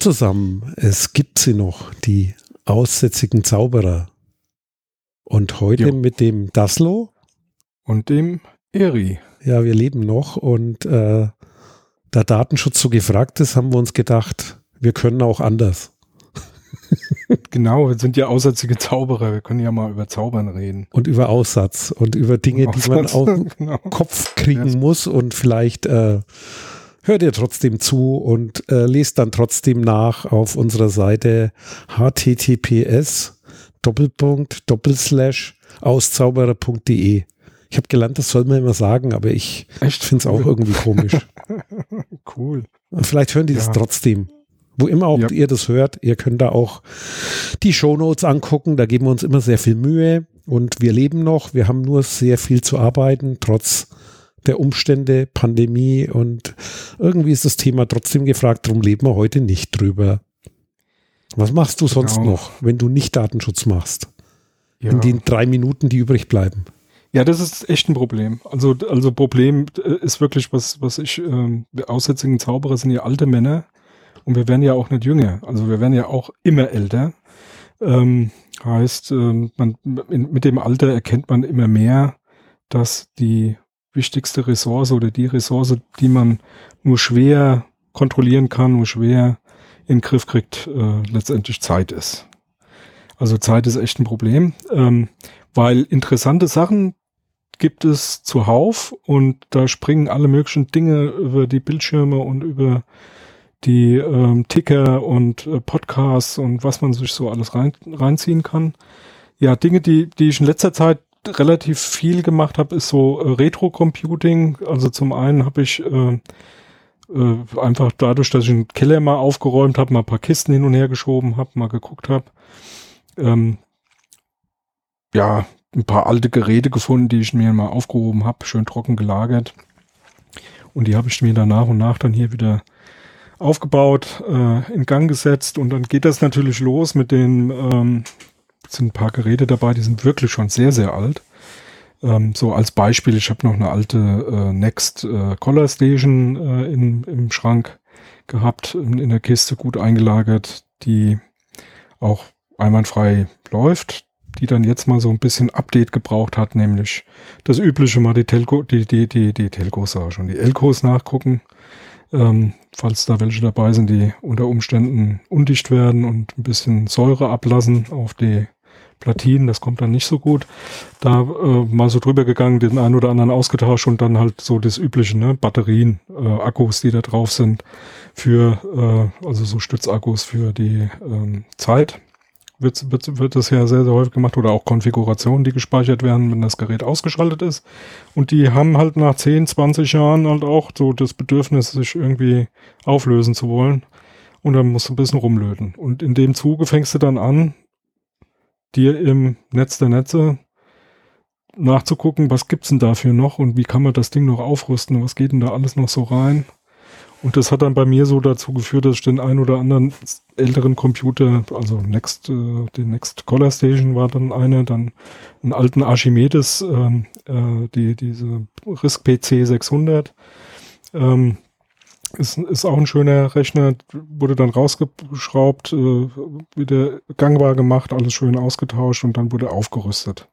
Zusammen, es gibt sie noch, die aussätzigen Zauberer. Und heute jo. mit dem Daslo. Und dem Eri. Ja, wir leben noch und äh, da Datenschutz so gefragt ist, haben wir uns gedacht, wir können auch anders. genau, wir sind ja aussätzige Zauberer, wir können ja mal über Zaubern reden. Und über Aussatz und über Dinge, Aussatz, die man auf den genau. Kopf kriegen ja. muss und vielleicht äh, hört ihr trotzdem zu und äh, lest dann trotzdem nach auf unserer Seite https Doppelpunkt Doppelslash auszauberer.de. Ich habe gelernt, das soll man immer sagen, aber ich finde es auch irgendwie komisch. cool. Vielleicht hören die ja. das trotzdem. Wo immer auch ja. ihr das hört, ihr könnt da auch die Shownotes angucken. Da geben wir uns immer sehr viel Mühe und wir leben noch. Wir haben nur sehr viel zu arbeiten, trotz der Umstände, Pandemie und irgendwie ist das Thema trotzdem gefragt, darum leben wir heute nicht drüber. Was machst du genau. sonst noch, wenn du nicht Datenschutz machst? Ja. In den drei Minuten, die übrig bleiben. Ja, das ist echt ein Problem. Also, also Problem äh, ist wirklich, was, was ich, ähm, aussätzigen Zauberer sind ja alte Männer und wir werden ja auch nicht jünger. Also wir werden ja auch immer älter. Ähm, heißt, ähm, man, in, mit dem Alter erkennt man immer mehr, dass die wichtigste Ressource oder die Ressource, die man nur schwer kontrollieren kann, nur schwer in den Griff kriegt, äh, letztendlich Zeit ist. Also Zeit ist echt ein Problem, ähm, weil interessante Sachen gibt es zuhauf und da springen alle möglichen Dinge über die Bildschirme und über die ähm, Ticker und äh, Podcasts und was man sich so alles rein, reinziehen kann. Ja, Dinge, die, die ich in letzter Zeit relativ viel gemacht habe, ist so äh, Retro-Computing. Also zum einen habe ich äh, äh, einfach dadurch, dass ich einen Keller mal aufgeräumt habe, mal ein paar Kisten hin und her geschoben habe, mal geguckt habe, ähm, ja, ein paar alte Geräte gefunden, die ich mir mal aufgehoben habe, schön trocken gelagert. Und die habe ich mir dann nach und nach dann hier wieder aufgebaut, äh, in Gang gesetzt und dann geht das natürlich los mit den ähm, sind ein paar Geräte dabei, die sind wirklich schon sehr, sehr alt. Ähm, so als Beispiel, ich habe noch eine alte äh, Next äh, Color Station äh, in, im Schrank gehabt, in, in der Kiste gut eingelagert, die auch einwandfrei läuft, die dann jetzt mal so ein bisschen Update gebraucht hat, nämlich das übliche mal die Telco, die, die, die, die Telcos sag schon, die Elcos nachgucken, ähm, falls da welche dabei sind, die unter Umständen undicht werden und ein bisschen Säure ablassen auf die Platinen, das kommt dann nicht so gut. Da äh, mal so drüber gegangen, den einen oder anderen ausgetauscht und dann halt so das übliche, ne, Batterien, äh, Akkus, die da drauf sind, für, äh, also so Stützakkus für die ähm, Zeit. Wird, wird, wird das ja sehr, sehr häufig gemacht oder auch Konfigurationen, die gespeichert werden, wenn das Gerät ausgeschaltet ist. Und die haben halt nach 10, 20 Jahren halt auch so das Bedürfnis, sich irgendwie auflösen zu wollen. Und dann musst du ein bisschen rumlöten. Und in dem Zuge fängst du dann an, dir im Netz der Netze nachzugucken, was gibt's denn dafür noch und wie kann man das Ding noch aufrüsten was geht denn da alles noch so rein. Und das hat dann bei mir so dazu geführt, dass ich den ein oder anderen älteren Computer, also Next, äh, den Next Color Station war dann eine, dann einen alten Archimedes, ähm, äh, die, diese RISC PC 600, ähm, ist, ist auch ein schöner Rechner, wurde dann rausgeschraubt, äh, wieder gangbar gemacht, alles schön ausgetauscht und dann wurde aufgerüstet.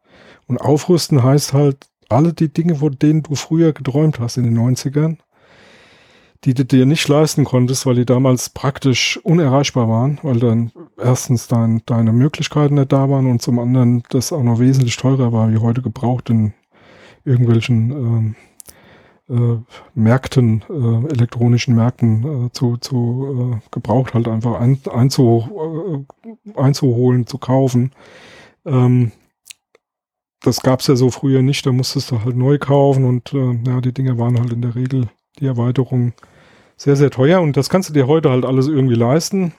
Und aufrüsten heißt halt, alle die Dinge, von denen du früher geträumt hast in den 90ern, die du dir nicht leisten konntest, weil die damals praktisch unerreichbar waren, weil dann erstens dein, deine Möglichkeiten nicht da waren und zum anderen das auch noch wesentlich teurer war, wie heute gebraucht in irgendwelchen ähm, äh, Märkten, äh, elektronischen Märkten äh, zu, zu äh, gebraucht halt einfach ein, einzu, äh, einzuholen, zu kaufen. Ähm, das gab's ja so früher nicht, da musstest du halt neu kaufen und äh, ja, die Dinger waren halt in der Regel die Erweiterung sehr, sehr teuer und das kannst du dir heute halt alles irgendwie leisten.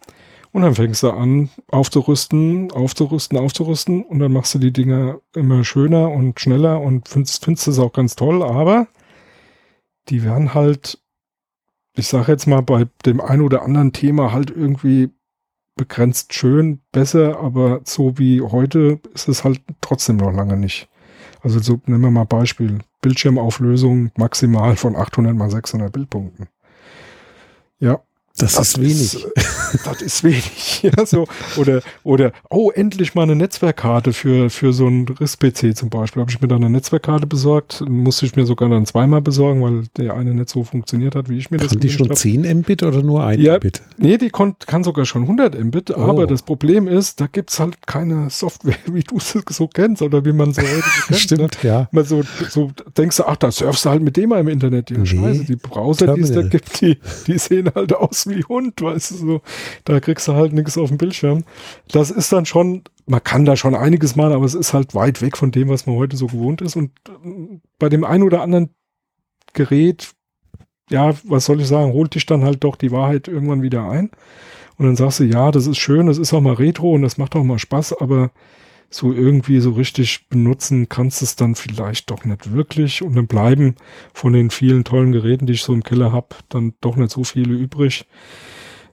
Und dann fängst du an, aufzurüsten, aufzurüsten, aufzurüsten und dann machst du die Dinger immer schöner und schneller und findest, findest es auch ganz toll, aber die werden halt, ich sage jetzt mal, bei dem ein oder anderen Thema halt irgendwie begrenzt schön, besser, aber so wie heute ist es halt trotzdem noch lange nicht. Also so nehmen wir mal Beispiel. Bildschirmauflösung maximal von 800 mal 600 Bildpunkten. Ja, Das, das ist wenig. Ist, das ist wenig. Ja, so. Oder, oder, oh, endlich mal eine Netzwerkkarte für, für so einen RIS-PC zum Beispiel. Habe ich mir dann eine Netzwerkkarte besorgt. Musste ich mir sogar dann zweimal besorgen, weil der eine nicht so funktioniert hat, wie ich mir kann das die schon hab. 10 Mbit oder nur 1 ja, Mbit? Nee, die kann, sogar schon 100 Mbit. Oh. Aber das Problem ist, da gibt's halt keine Software, wie du es so kennst oder wie man so heute kennt. Stimmt, ne? ja. Mal so, so denkst du, ach, da surfst du halt mit dem mal im Internet. Ja, nee. Scheiße, die Browser, die es da gibt, die, die sehen halt aus wie Hund, weißt du, so. Da kriegst du halt nichts auf dem Bildschirm. Das ist dann schon, man kann da schon einiges machen, aber es ist halt weit weg von dem, was man heute so gewohnt ist. Und äh, bei dem einen oder anderen Gerät, ja, was soll ich sagen, holt dich dann halt doch die Wahrheit irgendwann wieder ein. Und dann sagst du, ja, das ist schön, das ist auch mal Retro und das macht auch mal Spaß, aber so irgendwie so richtig benutzen kannst du es dann vielleicht doch nicht wirklich und dann bleiben von den vielen tollen Geräten, die ich so im Keller habe, dann doch nicht so viele übrig.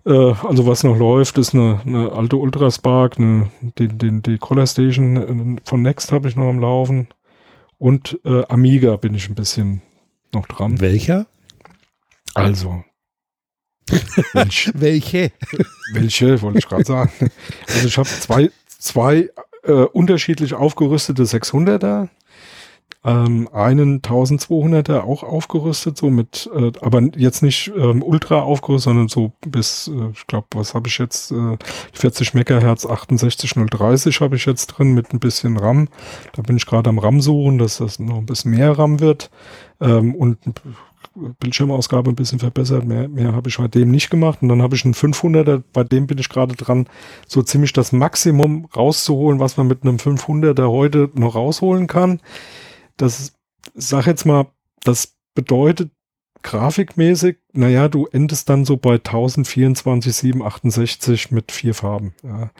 Äh, also was noch läuft, ist eine, eine alte Ultraspark, eine, den, den, die Color Station äh, von Next habe ich noch am Laufen und äh, Amiga bin ich ein bisschen noch dran. Welcher? Also. Welch, welche? Welche, wollte ich gerade sagen. Also ich habe zwei, zwei äh, unterschiedlich aufgerüstete 600er, ähm, einen 1200er auch aufgerüstet, so mit, äh, aber jetzt nicht ähm, ultra aufgerüstet, sondern so bis, äh, ich glaube, was habe ich jetzt, äh, 40 Megahertz 68030 habe ich jetzt drin mit ein bisschen RAM. Da bin ich gerade am RAM suchen, dass das noch ein bisschen mehr RAM wird ähm, und Bildschirmausgabe ein bisschen verbessert. Mehr, mehr habe ich bei dem nicht gemacht. Und dann habe ich einen 500er, bei dem bin ich gerade dran, so ziemlich das Maximum rauszuholen, was man mit einem 500er heute noch rausholen kann. Das, sag jetzt mal, das bedeutet grafikmäßig, naja, du endest dann so bei 1024, 768 mit vier Farben. Ja.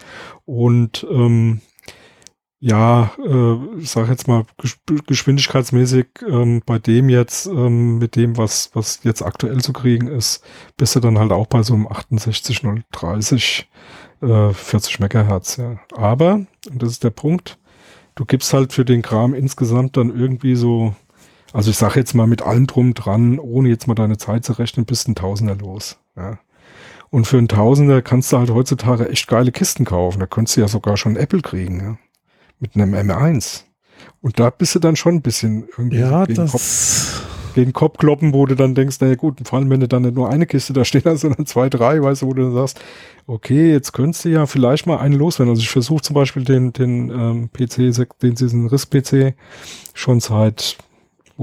Und ähm, ja, äh, ich sage jetzt mal geschwindigkeitsmäßig ähm, bei dem jetzt ähm, mit dem, was was jetzt aktuell zu kriegen ist, bist du dann halt auch bei so einem 68030 äh, 40 Megahertz. Ja. Aber und das ist der Punkt, du gibst halt für den Kram insgesamt dann irgendwie so, also ich sage jetzt mal mit allem drum dran, ohne jetzt mal deine Zeit zu rechnen, bist ein Tausender los. Ja. Und für einen Tausender kannst du halt heutzutage echt geile Kisten kaufen. Da könntest du ja sogar schon Apple kriegen. Ja mit einem M1. Und da bist du dann schon ein bisschen irgendwie ja, gegen, Kopf, kloppen, wo du dann denkst, naja gut, vor allem wenn du dann nicht nur eine Kiste da stehen hast, sondern zwei, drei, weißt du, wo du dann sagst, okay, jetzt könntest du ja vielleicht mal einen loswerden. Also ich versuche zum Beispiel den, den ähm, PC, den diesen Riss-PC schon seit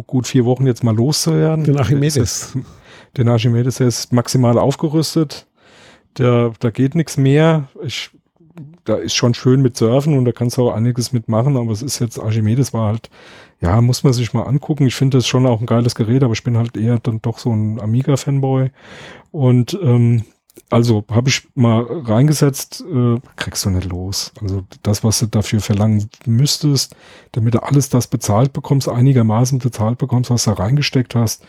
gut vier Wochen jetzt mal loszuwerden. Den Archimedes. Den Archimedes, der ist maximal aufgerüstet. Der, da geht nichts mehr. Ich da ist schon schön mit Surfen und da kannst du auch einiges mitmachen, aber es ist jetzt, Archimedes war halt, ja, muss man sich mal angucken. Ich finde das schon auch ein geiles Gerät, aber ich bin halt eher dann doch so ein Amiga-Fanboy. Und ähm, also habe ich mal reingesetzt, äh, kriegst du nicht los. Also das, was du dafür verlangen müsstest, damit du alles das bezahlt bekommst, einigermaßen bezahlt bekommst, was du reingesteckt hast,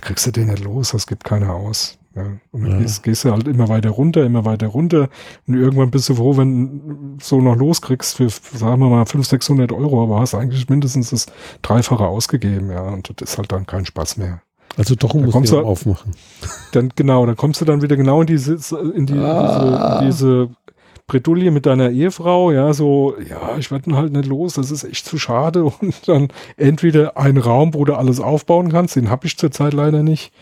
kriegst du den nicht los, das gibt keiner aus. Ja. Und dann ja. gehst, gehst, du halt immer weiter runter, immer weiter runter. Und irgendwann bist du froh, wenn du so noch loskriegst für, sagen wir mal, 500, 600 Euro, aber hast eigentlich mindestens das Dreifache ausgegeben, ja. Und das ist halt dann kein Spaß mehr. Also doch musst kommst du aufmachen. Dann, genau, dann kommst du dann wieder genau in diese, in die, ah. diese, diese Bredouille mit deiner Ehefrau, ja, so, ja, ich werde halt nicht los, das ist echt zu schade. Und dann entweder ein Raum, wo du alles aufbauen kannst, den habe ich zurzeit leider nicht.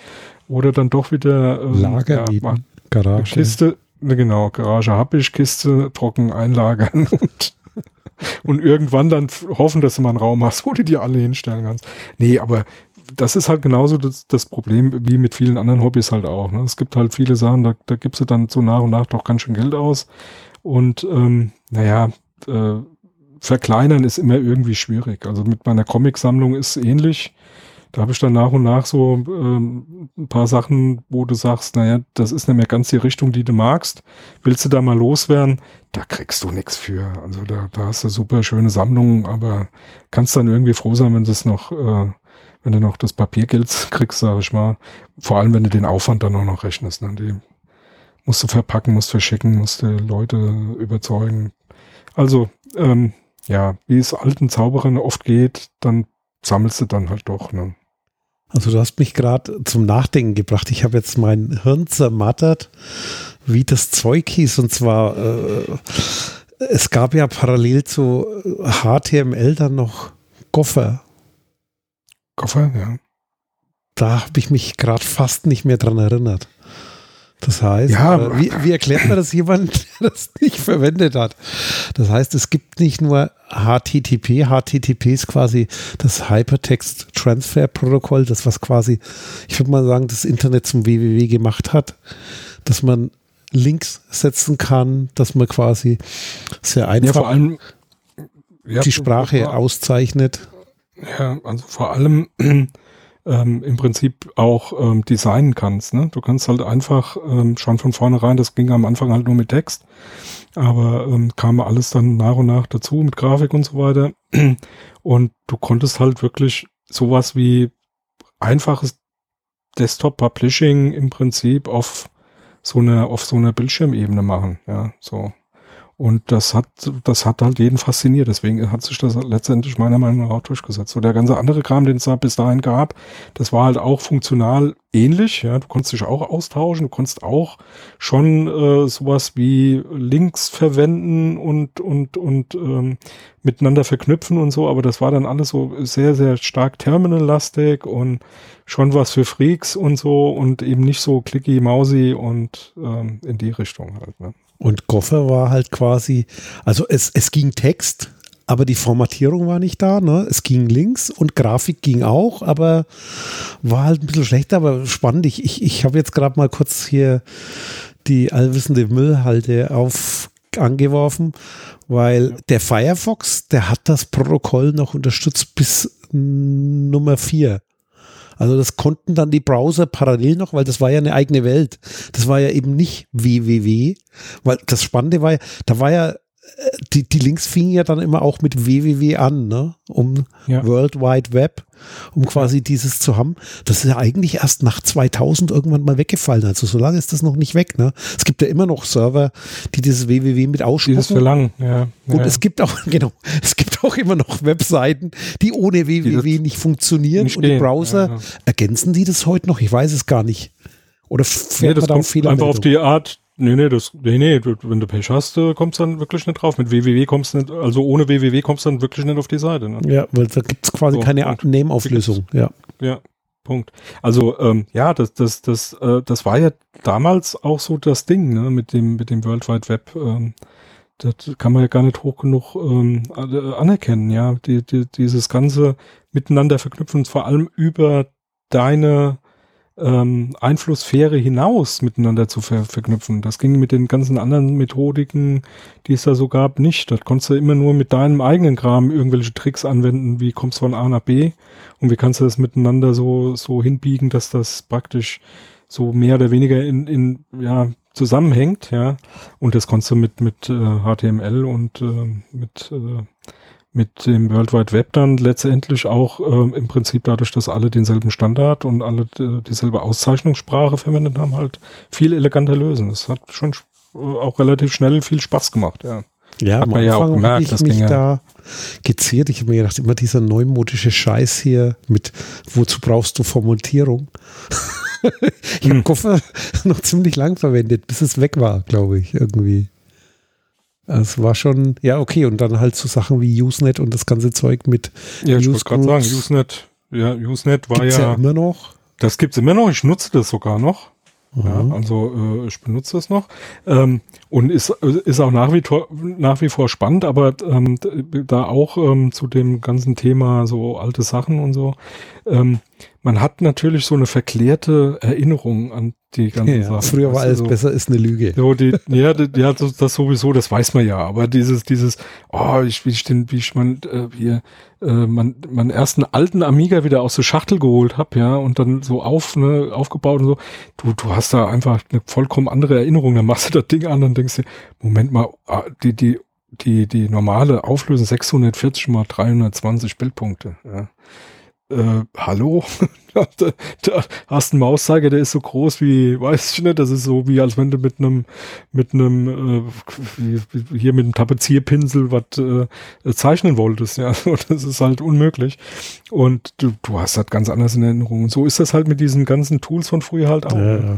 Oder dann doch wieder ähm, Lager ja, Garage. Kiste, ne, genau, Garage habe ich, Kiste trocken einlagern und, und irgendwann dann hoffen, dass du mal einen Raum hast, wo du die alle hinstellen kannst. Nee, aber das ist halt genauso das, das Problem wie mit vielen anderen Hobbys halt auch. Ne? Es gibt halt viele Sachen, da, da gibst du dann so nach und nach doch ganz schön Geld aus. Und ähm, naja, äh, verkleinern ist immer irgendwie schwierig. Also mit meiner Comicsammlung ist ähnlich da habe ich dann nach und nach so ähm, ein paar Sachen, wo du sagst, naja, das ist nicht mehr ganz die Richtung, die du magst. Willst du da mal loswerden? Da kriegst du nichts für. Also da, da hast du super schöne Sammlungen, aber kannst dann irgendwie froh sein, wenn das noch, äh, wenn du noch das Papiergeld kriegst, sage ich mal. Vor allem, wenn du den Aufwand dann auch noch rechnest. Ne? Die musst du verpacken, musst verschicken, musst du Leute überzeugen. Also, ähm, ja, wie es alten Zauberern oft geht, dann sammelst du dann halt doch. Ne? Also du hast mich gerade zum Nachdenken gebracht. Ich habe jetzt mein Hirn zermattert, wie das Zeug hieß. Und zwar, äh, es gab ja parallel zu HTML dann noch Goffer. Goffer, ja. Da habe ich mich gerade fast nicht mehr dran erinnert. Das heißt, ja, äh, wie, wie, erklärt man das jemand, der das nicht verwendet hat? Das heißt, es gibt nicht nur HTTP, HTTP ist quasi das Hypertext Transfer Protokoll, das was quasi, ich würde mal sagen, das Internet zum www gemacht hat, dass man Links setzen kann, dass man quasi sehr einfach ja, vor allem, die Sprache auszeichnet. Ja, also vor allem ähm, im Prinzip auch ähm, designen kannst. Ne? Du kannst halt einfach ähm, schon von vornherein, das ging am Anfang halt nur mit Text, aber ähm, kam alles dann nach und nach dazu mit Grafik und so weiter. Und du konntest halt wirklich sowas wie einfaches Desktop-Publishing im Prinzip auf so einer auf so einer Bildschirmebene machen. Ja, so. Und das hat, das hat halt jeden fasziniert. Deswegen hat sich das letztendlich meiner Meinung nach auch durchgesetzt. So der ganze andere Kram, den es da bis dahin gab, das war halt auch funktional ähnlich. Ja, du konntest dich auch austauschen. Du konntest auch schon äh, sowas wie Links verwenden und und und ähm, miteinander verknüpfen und so. Aber das war dann alles so sehr sehr stark terminallastig und schon was für Freaks und so und eben nicht so clicky, mousy und ähm, in die Richtung halt. Ne? Und Goffer war halt quasi, also es, es ging Text, aber die Formatierung war nicht da. Ne? Es ging links und Grafik ging auch, aber war halt ein bisschen schlechter, aber spannend. Ich, ich, ich habe jetzt gerade mal kurz hier die allwissende Müllhalde auf angeworfen, weil der Firefox, der hat das Protokoll noch unterstützt bis Nummer 4. Also das konnten dann die Browser parallel noch, weil das war ja eine eigene Welt. Das war ja eben nicht www, weil das Spannende war ja, da war ja die, die Links fingen ja dann immer auch mit www an, ne? Um ja. World Wide Web, um quasi dieses zu haben. Das ist ja eigentlich erst nach 2000 irgendwann mal weggefallen. Also so lange ist das noch nicht weg, ne? Es gibt ja immer noch Server, die dieses www mit ausspucken. Dieses Verlangen, ja. Und ja. es gibt auch, genau, es gibt auch immer noch Webseiten, die ohne www die nicht funktionieren. Nicht und die Browser, ja, ergänzen die das heute noch? Ich weiß es gar nicht. Oder fährt nee, das man da kommt einfach auf die Art, Nee, nee, das, nee, nee, du, wenn du Pech hast, äh, kommst dann wirklich nicht drauf. Mit www kommst du nicht, also ohne www kommst du dann wirklich nicht auf die Seite. Ne? Ja, weil da gibt's quasi so, keine Name-Auflösung. Ja. Ja, Punkt. Also ähm, ja, das, das, das, äh, das war ja damals auch so das Ding, ne, mit dem, mit dem World Wide Web. Ähm, das kann man ja gar nicht hoch genug ähm, anerkennen, ja. Die, die, dieses ganze Miteinander verknüpfen, vor allem über deine ähm, Einflusssphäre hinaus miteinander zu ver verknüpfen. Das ging mit den ganzen anderen Methodiken, die es da so gab, nicht. Das konntest du immer nur mit deinem eigenen Kram irgendwelche Tricks anwenden, wie kommst du von A nach B und wie kannst du das miteinander so, so hinbiegen, dass das praktisch so mehr oder weniger in, in ja, zusammenhängt, ja. Und das konntest du mit, mit äh, HTML und äh, mit äh, mit dem World Wide Web dann letztendlich auch äh, im Prinzip dadurch, dass alle denselben Standard und alle äh, dieselbe Auszeichnungssprache verwendet haben, halt viel eleganter lösen. Das hat schon äh, auch relativ schnell viel Spaß gemacht, ja. Ja, hat man ja auch gemerkt, ich das mich ja da geziert. Ich habe mir gedacht, immer dieser neumodische Scheiß hier mit, wozu brauchst du Formatierung? ich habe hm. Koffer noch ziemlich lang verwendet, bis es weg war, glaube ich, irgendwie. Es war schon, ja, okay, und dann halt so Sachen wie Usenet und das ganze Zeug mit. Ja, ich wollte gerade sagen, Usenet, ja, Usenet war Gibt's ja, ja immer noch. Das gibt's immer noch, ich nutze das sogar noch. Ja, also äh, ich benutze das noch ähm, und ist, ist auch nach wie, nach wie vor spannend, aber ähm, da auch ähm, zu dem ganzen Thema so alte Sachen und so. Ähm, man hat natürlich so eine verklärte Erinnerung an die ganzen ja, Sachen. Früher war alles so, besser, ist eine Lüge. So die, ja, die, ja das, das, sowieso, das weiß man ja. Aber dieses, dieses, oh, ich, wie ich den, wie ich mein, äh, hier, äh, man, meinen ersten alten Amiga wieder aus der Schachtel geholt hab, ja, und dann so auf, ne, aufgebaut und so. Du, du hast da einfach eine vollkommen andere Erinnerung. Dann machst du das Ding an und denkst dir, Moment mal, ah, die, die, die, die normale Auflösung 640 mal 320 Bildpunkte, ja äh, hallo? da, da hast einen Mauszeiger, der ist so groß wie, weiß ich nicht, das ist so wie, als wenn du mit einem, mit einem, äh, hier mit einem Tapezierpinsel was äh, zeichnen wolltest, ja, das ist halt unmöglich. Und du, du hast das ganz anders in Erinnerung. Und so ist das halt mit diesen ganzen Tools von früher halt auch. Ja, ne? ja.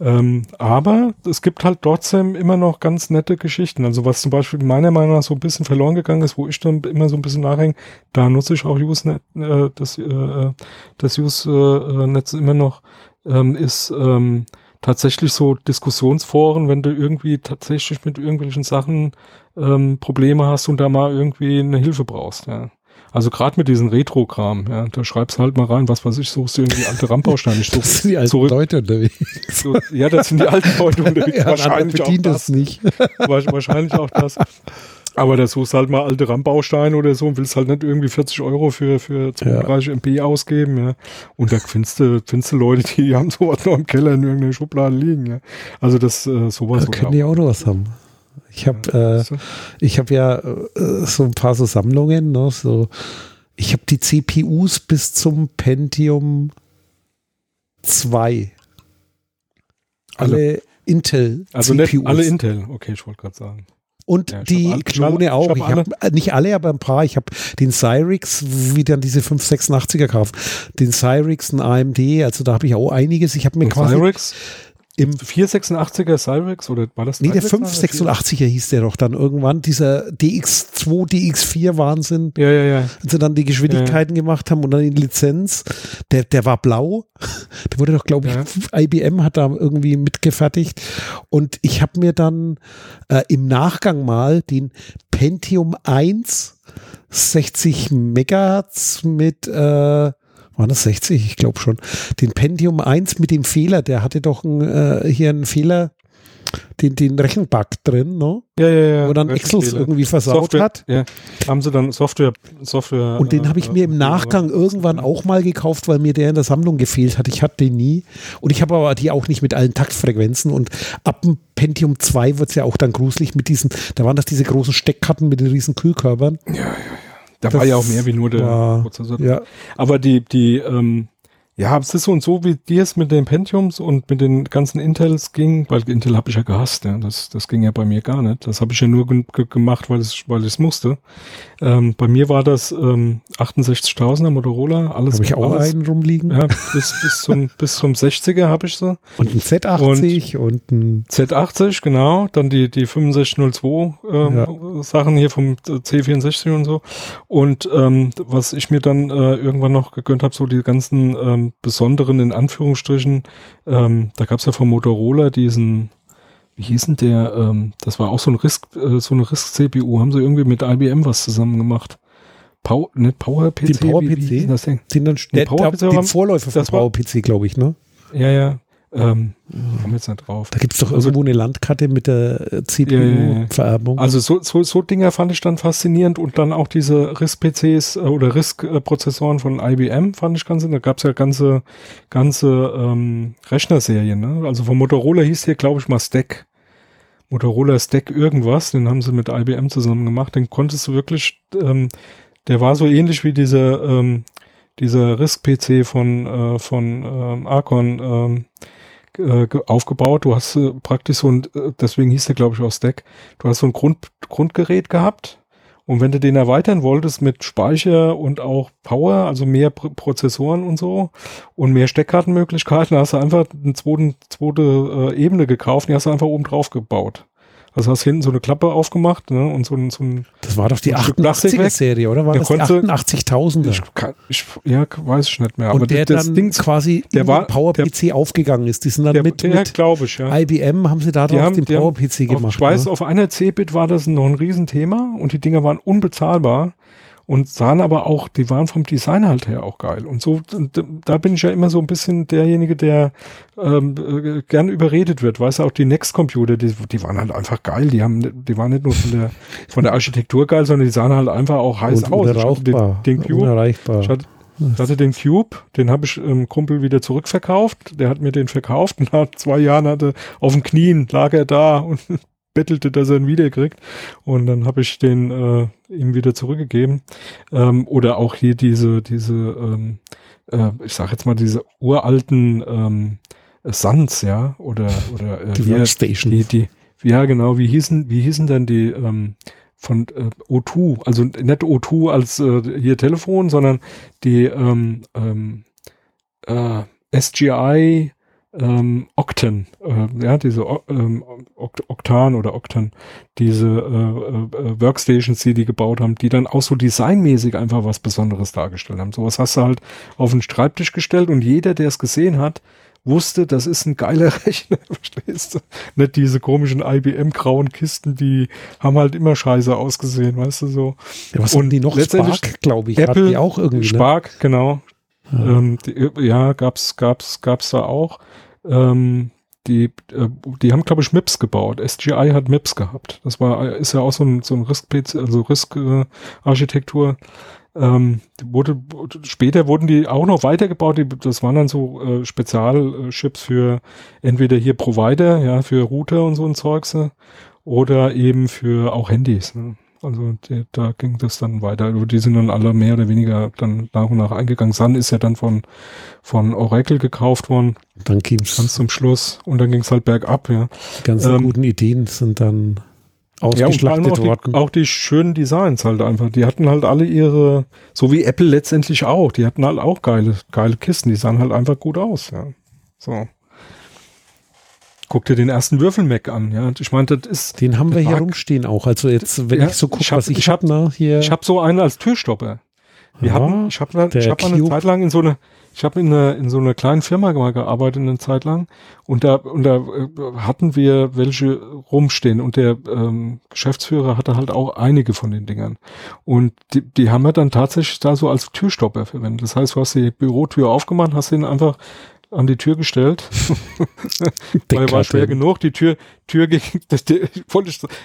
Ähm, aber es gibt halt trotzdem immer noch ganz nette Geschichten. Also was zum Beispiel meiner Meinung nach so ein bisschen verloren gegangen ist, wo ich dann immer so ein bisschen nachhänge, da nutze ich auch Usenet, äh, das, äh, das Use-Netz immer noch, ähm, ist ähm, tatsächlich so Diskussionsforen, wenn du irgendwie tatsächlich mit irgendwelchen Sachen ähm, Probleme hast und da mal irgendwie eine Hilfe brauchst. Ja. Also gerade mit diesen Retro-Kram, ja, da schreibst halt mal rein, was weiß ich, suchst du irgendwie alte Randbausteine. Ich das sind die alten zurück. Leute unterwegs. So, ja, das sind die alten Leute unterwegs. ja, wahrscheinlich auch das. das nicht. wahrscheinlich auch das. Aber da suchst halt mal alte Randbausteine oder so und willst halt nicht irgendwie 40 Euro für, für 32 ja. MB ausgeben, ja. Und da findest du, findest du Leute, die haben sowas noch im Keller in irgendeiner Schublade liegen, ja. Also das, äh, sowas. Da können die auch noch was haben. Ich habe äh, ich habe ja äh, so ein paar so Sammlungen, ne, so ich habe die CPUs bis zum Pentium 2. Alle, alle Intel also CPUs. alle Intel, okay, ich wollte gerade sagen. Und ja, die alle, Klone auch. Ich hab, nicht alle, aber ein paar. Ich habe den Cyrix, wie dann diese 586er gekauft. Den Cyrix, ein AMD, also da habe ich auch einiges. Ich habe mir quasi. Cyrix? Im 486er Cyrex oder war das? Nee, der 586er hieß der doch dann irgendwann, dieser DX2, DX4 Wahnsinn. Ja, ja, ja. Als sie dann die Geschwindigkeiten ja, ja. gemacht haben und dann die Lizenz, der, der war blau. Der wurde doch, glaube ich, ja. IBM hat da irgendwie mitgefertigt. Und ich habe mir dann äh, im Nachgang mal den Pentium 1 60 Megahertz mit äh, waren das 60? Ich glaube schon. Den Pentium 1 mit dem Fehler, der hatte doch ein, äh, hier einen Fehler, den, den Rechenbug drin, ne? Ja, ja, ja. Wo dann Excel irgendwie versaut Software, hat. Ja. Haben sie dann Software, Software. Und den habe ich mir im Nachgang irgendwann auch mal gekauft, weil mir der in der Sammlung gefehlt hat. Ich hatte den nie. Und ich habe aber die auch nicht mit allen Taktfrequenzen. Und ab dem Pentium 2 wird es ja auch dann gruselig mit diesen, da waren das diese großen Steckkarten mit den riesen Kühlkörpern. Ja, ja, ja. Da war ja auch mehr wie nur der war, Prozessor. Ja. Aber die, die, ähm, ja, es ist so und so, wie dir es mit den Pentiums und mit den ganzen Intels ging, weil Intel habe ich ja gehasst, ja. Das, das ging ja bei mir gar nicht. Das habe ich ja nur gemacht, weil es, weil ich es musste. Ähm, bei mir war das ähm, 68.000er Motorola, alles. Habe ich auch alles, einen rumliegen? Ja, bis, bis, zum, bis zum 60er habe ich so. Und ein Z80 und, und ein Z80, genau. Dann die, die 6502 ähm, ja. Sachen hier vom C64 und so. Und ähm, was ich mir dann äh, irgendwann noch gegönnt habe, so die ganzen ähm, besonderen, in Anführungsstrichen, ähm, da gab es ja von Motorola diesen, wie hieß denn der, ähm, das war auch so ein Risk, äh, so eine Risk-CPU, haben sie irgendwie mit IBM was zusammen gemacht. Power, nicht Power-PC? Die Power-PC? Das Ding? Den, dann, der, Power der, den Vorläufer von Power-PC, glaube ich, ne? Ja, ja. Ähm, komm jetzt nicht drauf. Da gibt es doch also, irgendwo eine Landkarte mit der äh, CPU-Vererbung. Also so, so, so Dinger fand ich dann faszinierend und dann auch diese RISC-PCs äh, oder RISC-Prozessoren von IBM fand ich ganz, da gab es ja ganze, ganze ähm, Rechnerserien. Ne? Also von Motorola hieß hier, glaube ich, mal Stack. Motorola Stack irgendwas, den haben sie mit IBM zusammen gemacht. Den konntest du wirklich, ähm, der war so ähnlich wie dieser, ähm, dieser RISC-PC von, äh, von ähm, Arcon, ähm, äh, aufgebaut. Du hast äh, praktisch so ein, äh, deswegen hieß der glaube ich auch Stack, du hast so ein Grund, Grundgerät gehabt und wenn du den erweitern wolltest mit Speicher und auch Power, also mehr Pr Prozessoren und so und mehr Steckkartenmöglichkeiten, hast du einfach eine zweite, zweite äh, Ebene gekauft, die hast du einfach oben drauf gebaut. Also hast hinten so eine Klappe aufgemacht ne, und so ein, so ein Das war doch die 88er-Serie, oder? War der das die 88.000er? Ich, ich, ja, weiß ich nicht mehr. Und aber der das dann Ding, quasi der war, Power-PC aufgegangen ist. Die sind dann der, mit, der, mit glaube ich, ja. IBM haben sie da drauf den Power-PC gemacht. Ich weiß, ne? auf einer C-Bit war das noch ein Riesenthema und die Dinger waren unbezahlbar und sahen aber auch, die waren vom Design halt her auch geil. Und so, da bin ich ja immer so ein bisschen derjenige, der ähm, äh, gern überredet wird. Weißt du, auch die Next Computer, die, die waren halt einfach geil. Die haben, die waren nicht nur von der, von der Architektur geil, sondern die sahen halt einfach auch heiß und aus. Ich hatte den, den Cube, unerreichbar. Ich hatte, den Cube, den habe ich ähm, Kumpel wieder zurückverkauft. Der hat mir den verkauft und nach zwei Jahren hatte auf den Knien lag er da und bettelte, dass er ihn wiederkriegt. Und dann habe ich den äh, ihm wieder zurückgegeben. Ähm, oder auch hier diese, diese, ähm, äh, ich sag jetzt mal, diese uralten ähm, Suns, ja, oder, oder äh, die Workstation. Die, die, ja, genau, wie hießen, wie hießen denn die ähm, von äh, O2, also nicht O2 als äh, hier Telefon, sondern die ähm, ähm, äh, SGI ähm, Octan, äh, ja, diese ähm, Octan oder Octan, diese äh, äh, Workstations, die die gebaut haben, die dann auch so designmäßig einfach was Besonderes dargestellt haben. Sowas hast du halt auf den Schreibtisch gestellt und jeder, der es gesehen hat, wusste, das ist ein geiler Rechner, verstehst du? Nicht diese komischen IBM-grauen Kisten, die haben halt immer scheiße ausgesehen, weißt du so. Ja, was und die noch? Spark, glaube ich, Apple, die auch irgendwie. Ne? Spark, ne? genau. Ja, ähm, die, ja, gab's, gab's, gab's da auch. Ähm, die, äh, die haben, glaube ich, MIPS gebaut. SGI hat MIPS gehabt. Das war, ist ja auch so ein, so ein Risk-PC, also Risk-Architektur. Ähm, wurde, später wurden die auch noch weitergebaut. Die, das waren dann so äh, Spezialchips für entweder hier Provider, ja, für Router und so ein Zeugs, oder eben für auch Handys. Ne? Also die, da ging das dann weiter. Die sind dann alle mehr oder weniger dann nach und nach eingegangen. Sun ist ja dann von, von Oracle gekauft worden. Dann ging's ganz zum Schluss und dann ging es halt bergab, ja. Die ganzen ähm, guten Ideen sind dann ausgeschlachtet ja, auch worden. Die, auch die schönen Designs halt einfach. Die hatten halt alle ihre, so wie Apple letztendlich auch, die hatten halt auch geile, geile Kisten, die sahen halt einfach gut aus, ja. So. Guck dir den ersten Würfel-Mac an, ja. Ich meine, das ist. Den haben wir hier rumstehen auch. Also jetzt, wenn ja, ich so gucke, was ich, ich habe, ne, hier. Ich habe so einen als Türstopper. Wir ja, hatten, ich habe ich hab eine Zeit lang in so eine, ich habe in, in so einer kleinen Firma mal gearbeitet eine Zeit lang und da, und da äh, hatten wir welche rumstehen und der ähm, Geschäftsführer hatte halt auch einige von den Dingern. Und die, die haben wir dann tatsächlich da so als Türstopper verwendet. Das heißt, du hast die Bürotür aufgemacht, hast ihn einfach an die Tür gestellt. Weil war schwer genug. Die Tür, Tür ging, das,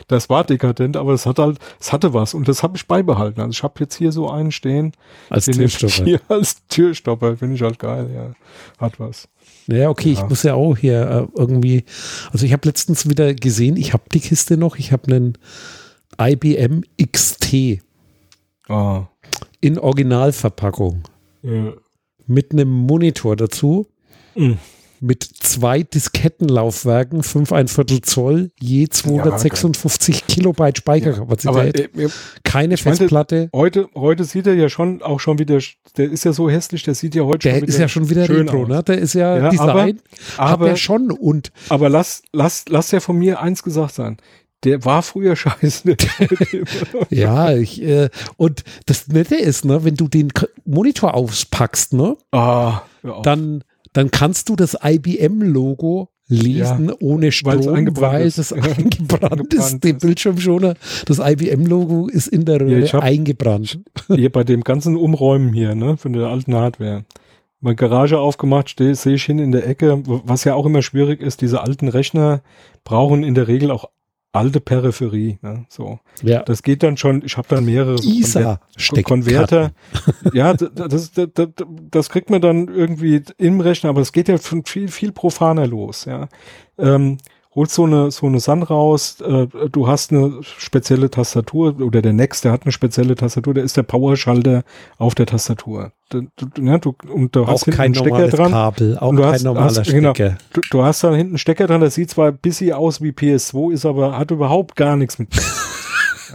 das war dekadent, aber es hat halt, es hatte was und das habe ich beibehalten. Also ich habe jetzt hier so einen stehen. Als Türstopper. Hier als Türstopper, finde ich halt geil, ja. Hat was. Naja, okay, ja. ich muss ja auch hier äh, irgendwie, also ich habe letztens wieder gesehen, ich habe die Kiste noch, ich habe einen IBM XT ah. in Originalverpackung. Ja. Mit einem Monitor dazu. Mhm. Mit zwei Diskettenlaufwerken, 5 ein Viertel Zoll, je 256 ja, Kilobyte Speicherkapazität. Ja, aber, äh, keine Festplatte. Meinte, heute, heute sieht er ja schon auch schon wieder, der ist ja so hässlich, der sieht ja heute der schon wieder. Der ist ja schon wieder schön Retro, ne? Der ist ja, ja Design. Aber, aber er schon und. Aber lass, lass, lass ja von mir eins gesagt sein der war früher scheiße. ja, ich, äh, und das Nette ist, ne, wenn du den Monitor auspackst, ne, ah, dann, dann kannst du das IBM-Logo lesen ja, ohne Strom, weil es eingebrannt ist. Der Bildschirmschoner, das IBM-Logo ist in der Röhre ja, eingebrannt. Hier bei dem ganzen Umräumen hier, ne, von der alten Hardware. Meine Garage aufgemacht, sehe ich hin in der Ecke, was ja auch immer schwierig ist, diese alten Rechner brauchen in der Regel auch alte Peripherie. Ne? So. Ja. Das geht dann schon, ich habe dann mehrere ISA Konverter. ja, das, das, das, das kriegt man dann irgendwie im Rechner, aber es geht ja viel, viel profaner los. Ja. Ähm, holst so eine, so eine Sun raus, äh, du hast eine spezielle Tastatur oder der Next, der hat eine spezielle Tastatur, der ist der Powerschalter auf der Tastatur. Du, du, ja, du, und du hast auch hinten einen Stecker dran. Kabel, auch kein hast, normaler hast, genau, Stecker. Genau, du, du, hast da hinten einen Stecker dran, der sieht zwar ein bisschen aus wie PS2, ist aber, hat überhaupt gar nichts mit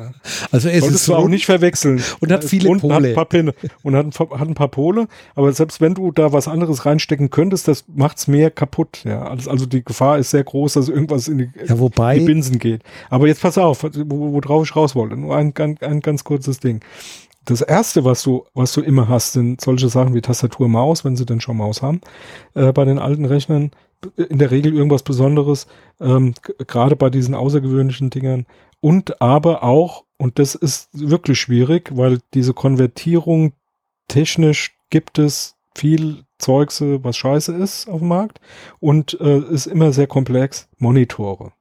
Also es Solltest ist du auch nicht verwechseln. Und hat viele und Pole. Hat ein paar und hat ein, hat ein, paar Pole. Aber selbst wenn du da was anderes reinstecken könntest, das macht's mehr kaputt. Ja, also, also die Gefahr ist sehr groß, dass irgendwas in die, ja, wobei, die Binsen geht. Aber jetzt pass auf, worauf wo ich raus wollte. Nur ein, ein, ein ganz kurzes Ding. Das erste, was du, was du immer hast, sind solche Sachen wie Tastatur, Maus, wenn sie denn schon Maus haben, äh, bei den alten Rechnern in der Regel irgendwas Besonderes, ähm, gerade bei diesen außergewöhnlichen Dingern. Und aber auch, und das ist wirklich schwierig, weil diese Konvertierung technisch gibt es viel Zeugs, was scheiße ist auf dem Markt und äh, ist immer sehr komplex, Monitore.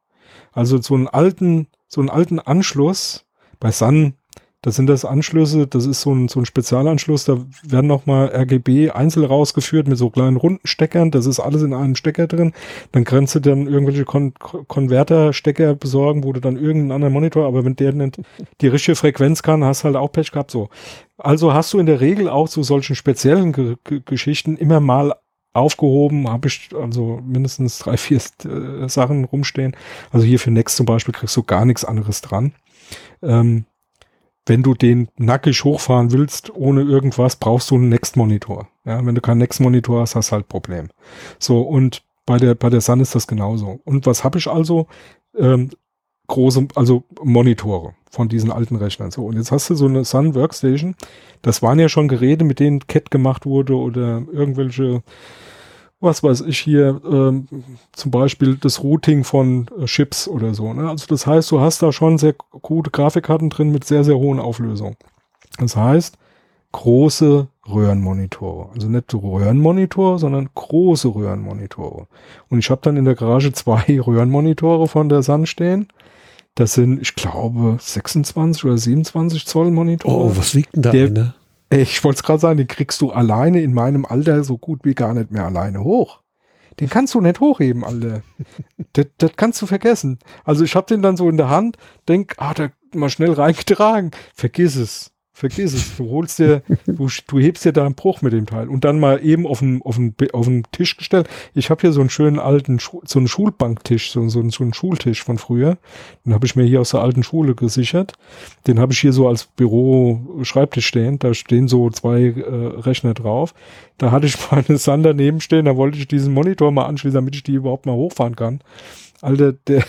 Also so einen alten, so einen alten Anschluss bei Sun Das sind das Anschlüsse, das ist so ein, so ein Spezialanschluss, da werden nochmal RGB einzeln rausgeführt mit so kleinen runden Steckern, das ist alles in einem Stecker drin. Dann kannst du dann irgendwelche Kon Konverter-Stecker besorgen, wo du dann irgendeinen anderen Monitor, aber wenn der nicht die richtige Frequenz kann, hast halt auch Pech gehabt, so. Also hast du in der Regel auch zu solchen speziellen G G Geschichten immer mal aufgehoben, habe ich also mindestens drei, vier äh, Sachen rumstehen. Also hier für Next zum Beispiel kriegst du gar nichts anderes dran. Ähm, wenn du den nackig hochfahren willst, ohne irgendwas, brauchst du einen Next-Monitor. Ja, wenn du keinen Next-Monitor hast, hast du halt Problem. So, und bei der, bei der Sun ist das genauso. Und was habe ich also? Ähm, große, also Monitore von diesen alten Rechnern. So, und jetzt hast du so eine Sun Workstation. Das waren ja schon Geräte, mit denen CAT gemacht wurde oder irgendwelche was weiß ich hier, ähm, zum Beispiel das Routing von äh, Chips oder so. Ne? Also das heißt, du hast da schon sehr gute Grafikkarten drin mit sehr, sehr hohen Auflösungen. Das heißt, große Röhrenmonitore. Also nicht Röhrenmonitor, sondern große Röhrenmonitore. Und ich habe dann in der Garage zwei Röhrenmonitore von der Sun stehen. Das sind, ich glaube, 26 oder 27 Zoll Monitore. Oh, was liegt denn da? Der, eine? Ich wollte es gerade sagen, den kriegst du alleine in meinem Alter so gut wie gar nicht mehr alleine hoch. Den kannst du nicht hochheben, Alter. das, das kannst du vergessen. Also ich hab den dann so in der Hand, denk, ah, da mal schnell reingetragen. Vergiss es. Vergiss es. Du holst dir, du, du hebst dir da einen Bruch mit dem Teil und dann mal eben auf den, auf den, auf den Tisch gestellt. Ich habe hier so einen schönen alten, so einen Schulbanktisch, so, so, einen, so einen Schultisch von früher. Den habe ich mir hier aus der alten Schule gesichert. Den habe ich hier so als Büro-Schreibtisch stehen. Da stehen so zwei äh, Rechner drauf. Da hatte ich meine Sun daneben stehen. Da wollte ich diesen Monitor mal anschließen, damit ich die überhaupt mal hochfahren kann. Alter, der,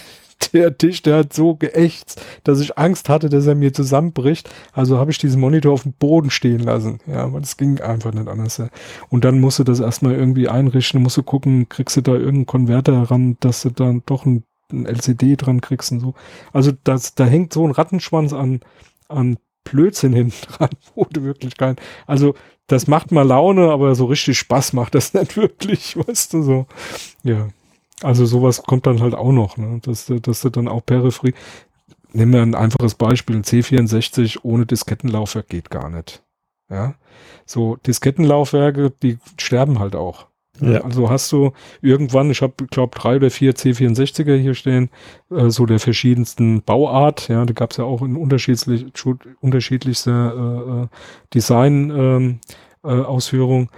der Tisch, der hat so geächtzt, dass ich Angst hatte, dass er mir zusammenbricht. Also habe ich diesen Monitor auf dem Boden stehen lassen. Ja, aber das ging einfach nicht anders. Und dann musst du das erstmal irgendwie einrichten, musst du gucken, kriegst du da irgendeinen Konverter ran, dass du dann doch ein, ein LCD dran kriegst und so. Also das, da hängt so ein Rattenschwanz an, an Blödsinn hinten dran, wo du wirklich kein, also das macht mal Laune, aber so richtig Spaß macht das nicht wirklich, weißt du so. Ja. Also sowas kommt dann halt auch noch, ne? dass, dass du dann auch Peripherie, nehmen wir ein einfaches Beispiel, C64 ohne Diskettenlaufwerk geht gar nicht. Ja, so Diskettenlaufwerke, die sterben halt auch. Ja. Also hast du irgendwann, ich habe glaube drei oder vier C64er hier stehen, äh, so der verschiedensten Bauart. Ja, da gab es ja auch in unterschiedlich, unterschiedlichste äh, äh Design ähm, äh, Ausführung.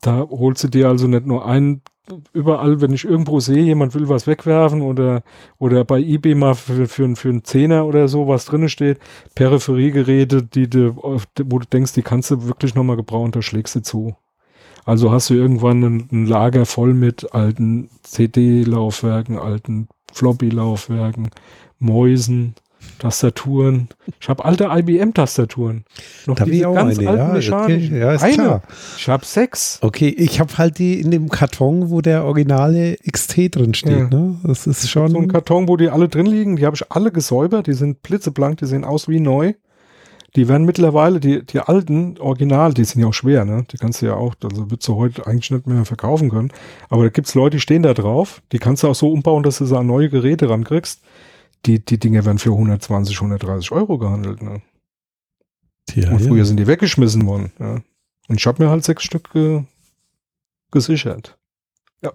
Da holst du dir also nicht nur einen überall, wenn ich irgendwo sehe, jemand will was wegwerfen oder, oder bei eBay mal für, für, für einen Zehner oder so was drinne steht, Peripheriegeräte, die du, wo du denkst, die kannst du wirklich nochmal gebrauchen, da schlägst du zu. Also hast du irgendwann ein, ein Lager voll mit alten CD-Laufwerken, alten Floppy-Laufwerken, Mäusen, Tastaturen. Ich habe alte IBM-Tastaturen. Noch da diese ganz eine, alten ja, okay, ja, ist eine. Klar. Ich habe sechs. Okay, ich habe halt die in dem Karton, wo der originale XT drin steht. Ja. Ne? Das ist schon so ein Karton, wo die alle drin liegen. Die habe ich alle gesäubert. Die sind blitzeblank. Die sehen aus wie neu. Die werden mittlerweile, die, die alten Original, die sind ja auch schwer, ne? Die kannst du ja auch, also würdest du heute eigentlich nicht mehr verkaufen können. Aber da gibt's Leute, die stehen da drauf. Die kannst du auch so umbauen, dass du so an neue Geräte rankriegst die, die Dinge werden für 120, 130 Euro gehandelt. Ne? Ja, und früher ja. sind die weggeschmissen worden. Ja. Und ich habe mir halt sechs Stück ge gesichert.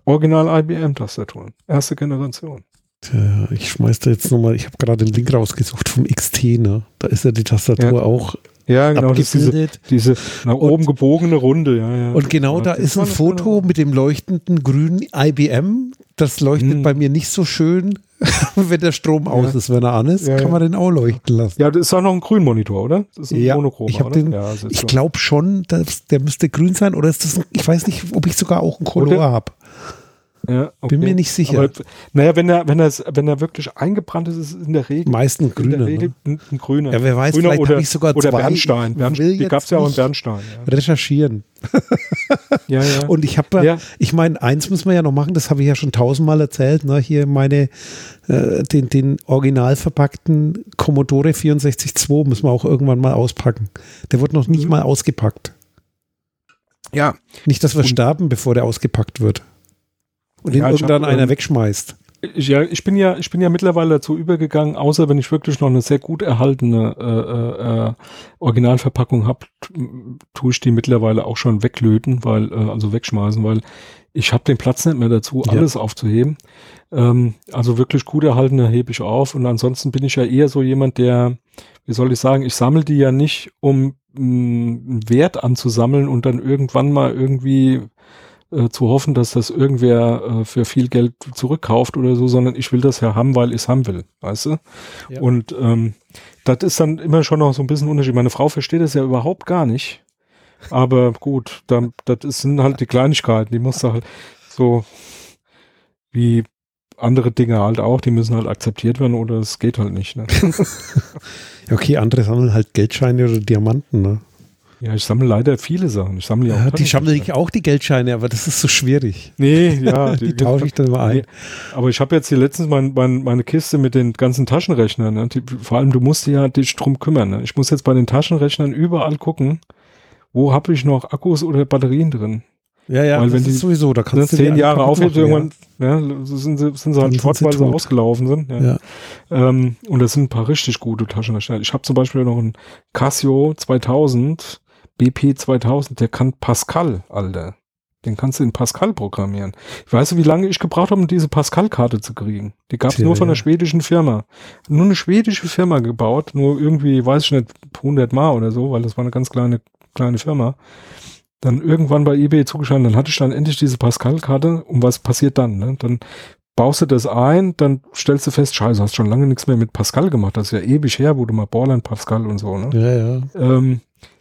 Original IBM-Tastaturen. Erste Generation. Tja, ich schmeiß da jetzt nochmal, ich habe gerade den Link rausgesucht vom XT, ne? Da ist ja die Tastatur auch ja, genau, diese, diese nach und, oben gebogene Runde. Ja, ja. Und genau ja, da ist ein Foto mit dem leuchtenden grünen IBM. Das leuchtet hm. bei mir nicht so schön, wenn der Strom ja. aus ist. Wenn er an ist, kann man den auch leuchten lassen. Ja, das ist auch noch ein Grünmonitor, oder? Das ist ein ja, Monochrom, ich, den, ich glaube schon, dass der müsste grün sein. Oder ist das ein, ich weiß nicht, ob ich sogar auch einen Color habe. Ja, okay. Bin mir nicht sicher. Aber, naja, wenn er, wenn er, wenn er wirklich eingebrannt ist, ist es in der Regel. Meistens grüner. In der Regel ne? ein, grüner. Ja, wer weiß, grüner vielleicht habe ich sogar oder zwei. Bernstein. Bernstein die gab es ja auch in Bernstein. Ja. Recherchieren. ja, ja. Und ich habe, ja. ich meine, eins müssen wir ja noch machen, das habe ich ja schon tausendmal erzählt, ne? hier meine, äh, den, den original verpackten Commodore 64.2 müssen wir auch irgendwann mal auspacken. Der wird noch nicht mhm. mal ausgepackt. Ja. Nicht, dass wir Und sterben, bevor der ausgepackt wird. Und den ja, irgendwann einer wegschmeißt. Ich, ja, ich bin ja, ich bin ja mittlerweile dazu übergegangen, außer wenn ich wirklich noch eine sehr gut erhaltene äh, äh, äh Originalverpackung habe, tue ich die mittlerweile auch schon weglöten, weil, äh, also wegschmeißen, weil ich habe den Platz nicht mehr dazu, ja. alles aufzuheben. Ähm, also wirklich gut erhaltene hebe ich auf und ansonsten bin ich ja eher so jemand, der, wie soll ich sagen, ich sammle die ja nicht, um einen Wert anzusammeln und dann irgendwann mal irgendwie äh, zu hoffen, dass das irgendwer äh, für viel Geld zurückkauft oder so, sondern ich will das ja haben, weil ich es haben will, weißt du? Ja. Und ähm, das ist dann immer schon noch so ein bisschen Unterschied. Meine Frau versteht das ja überhaupt gar nicht. Aber gut, dann, das sind halt die Kleinigkeiten, die muss da halt so wie andere Dinge halt auch, die müssen halt akzeptiert werden oder es geht halt nicht. Ne? okay, andere sammeln halt Geldscheine oder Diamanten, ne? Ja, ich sammle leider viele Sachen. Ich sammle ja auch. die sammle ich auch die Geldscheine, aber das ist so schwierig. Nee, ja. die, die tausche ich dann immer ein. Nee. Aber ich habe jetzt hier letztens mein, mein, meine Kiste mit den ganzen Taschenrechnern. Ne? Die, vor allem, du musst ja dich drum kümmern. Ne? Ich muss jetzt bei den Taschenrechnern überall gucken, wo habe ich noch Akkus oder Batterien drin. Ja, ja, weil wenn die sowieso, da kannst ne, du zehn Jahre aufhebst, irgendwann ja. ja, sind, sie, sind sie halt Schrott, weil sie ausgelaufen sind. Ja. ja. Ähm, und das sind ein paar richtig gute Taschenrechner. Ich habe zum Beispiel noch einen Casio 2000, BP 2000, der kann Pascal, Alter. Den kannst du in Pascal programmieren. Ich weiß, wie lange ich gebraucht habe, um diese Pascal-Karte zu kriegen. Die gab es nur von einer schwedischen Firma. Nur eine schwedische Firma gebaut, nur irgendwie, weiß ich nicht, 100 Mal oder so, weil das war eine ganz kleine, kleine Firma dann irgendwann bei eBay zugeschlagen, dann hatte ich dann endlich diese Pascal-Karte und was passiert dann? Ne? Dann baust du das ein, dann stellst du fest, scheiße, hast schon lange nichts mehr mit Pascal gemacht, das ist ja ewig her, wo du mal Borland Pascal und so, ne? Ja, ja. Ähm,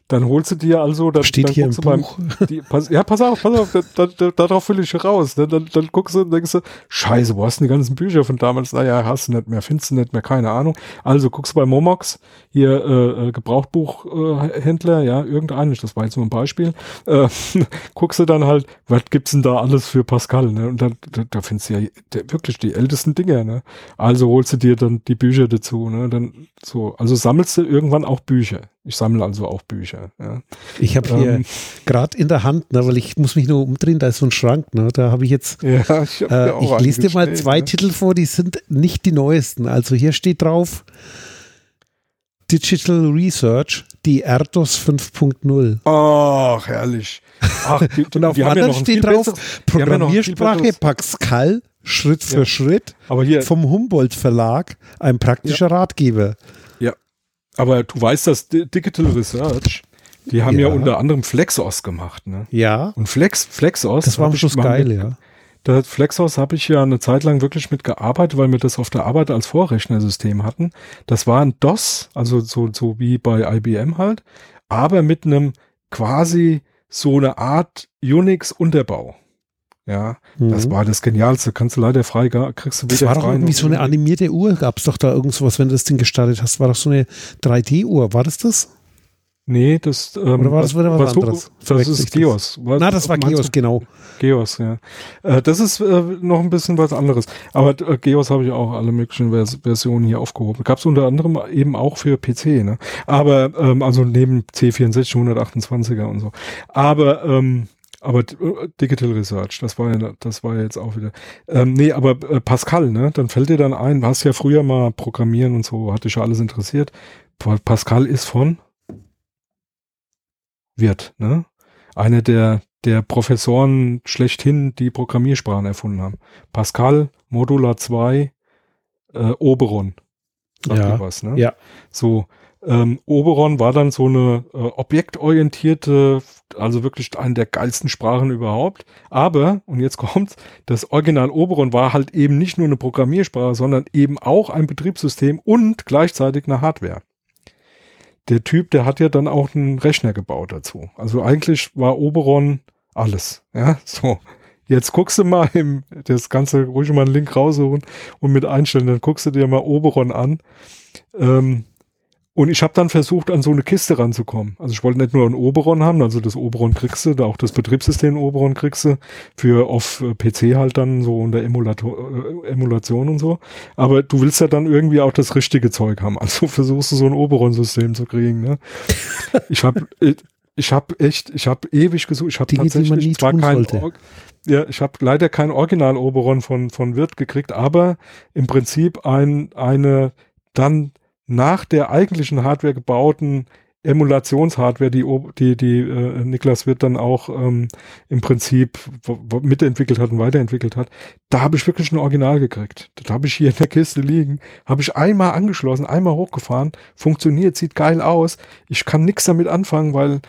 dann holst du dir also, dann, Steht dann hier guckst im du beim, die, pass, ja, pass auf, pass auf, da, da, darauf will ich raus. Ne? Dann, dann guckst du und denkst du, scheiße, wo hast du die ganzen Bücher von damals? Naja, hast du nicht mehr, findest du nicht mehr, keine Ahnung. Also guckst du bei Momox, hier äh, Gebrauchbuchhändler, äh, ja, irgendein, das war jetzt nur ein Beispiel, äh, guckst du dann halt, was gibt's denn da alles für Pascal? Ne? Und dann, da, da findest du ja der, wirklich die ältesten Dinge. Ne? Also holst du dir dann die Bücher dazu. Ne? Dann so, also sammelst du irgendwann auch Bücher. Ich sammle also auch Bücher. Ja. Ich habe hier ähm, gerade in der Hand, ne, weil ich muss mich nur umdrehen, da ist so ein Schrank, ne, da habe ich jetzt, ja, ich, äh, ich lese dir mal zwei ne? Titel vor, die sind nicht die neuesten. Also hier steht drauf Digital Research, die Erdos 5.0 Ach, herrlich. Ach, die, Und auf anderen ja steht drauf Programmiersprache Pascal, Schritt für ja. Schritt, vom Humboldt Verlag, ein praktischer Ratgeber. Aber du weißt, dass Digital Research, die haben ja, ja unter anderem Flexos gemacht, ne? Ja. Und Flex, Flexos. Das war am Schluss geil, ja. Da Flexos habe ich ja eine Zeit lang wirklich mitgearbeitet, weil wir das auf der Arbeit als Vorrechnersystem hatten. Das war ein DOS, also so, so wie bei IBM halt, aber mit einem quasi so eine Art Unix-Unterbau. Ja, mhm. das war das Genialste. Kannst du leider frei, kriegst du wieder Das war doch irgendwie so eine animierte Uhr, gab es doch da irgendwas, wenn du das Ding gestartet hast, war doch so eine 3D-Uhr, war das das? Nee, das ähm, Oder war das wieder was, was anderes? Du, das ist Geos. Was, Na, das war Geos, genau. Geos, ja. Äh, das ist äh, noch ein bisschen was anderes. Aber äh, Geos habe ich auch alle möglichen Vers Versionen hier aufgehoben. Gab es unter anderem eben auch für PC, ne? Aber, ähm, also neben C64, 128er und so. Aber ähm, aber äh, Digital Research, das war ja, das war ja jetzt auch wieder. Ähm, nee, aber äh, Pascal, ne? Dann fällt dir dann ein, hast ja früher mal Programmieren und so, hat dich ja alles interessiert. Pascal ist von Wirt, ne? Einer der, der Professoren schlechthin, die Programmiersprachen erfunden haben. Pascal, Modular 2, äh, Oberon. Sagt ja, was, ne? Ja. So, ähm, Oberon war dann so eine äh, objektorientierte, also wirklich eine der geilsten Sprachen überhaupt. Aber, und jetzt kommt's, das Original Oberon war halt eben nicht nur eine Programmiersprache, sondern eben auch ein Betriebssystem und gleichzeitig eine Hardware. Der Typ, der hat ja dann auch einen Rechner gebaut dazu. Also eigentlich war Oberon alles. Ja, so. Jetzt guckst du mal im, das Ganze ruhig mal einen Link raussuchen und mit einstellen, dann guckst du dir mal Oberon an. Ähm, und ich habe dann versucht, an so eine Kiste ranzukommen. Also ich wollte nicht nur ein Oberon haben, also das Oberon kriegst du, da auch das Betriebssystem Oberon kriegst du, für auf äh, PC halt dann so unter Emulator, äh, Emulation und so. Aber du willst ja dann irgendwie auch das richtige Zeug haben. Also versuchst du so ein Oberon-System zu kriegen. Ne? Ich habe äh, ich habe echt, ich habe ewig gesucht. Ich habe tatsächlich zwar kein, ja, ich habe leider kein Original Oberon von von Wirt gekriegt, aber im Prinzip ein eine dann nach der eigentlichen Hardware gebauten Emulationshardware, die, die, die äh, Niklas wird dann auch ähm, im Prinzip mitentwickelt hat und weiterentwickelt hat, da habe ich wirklich ein Original gekriegt. Das habe ich hier in der Kiste liegen, habe ich einmal angeschlossen, einmal hochgefahren, funktioniert, sieht geil aus. Ich kann nichts damit anfangen, weil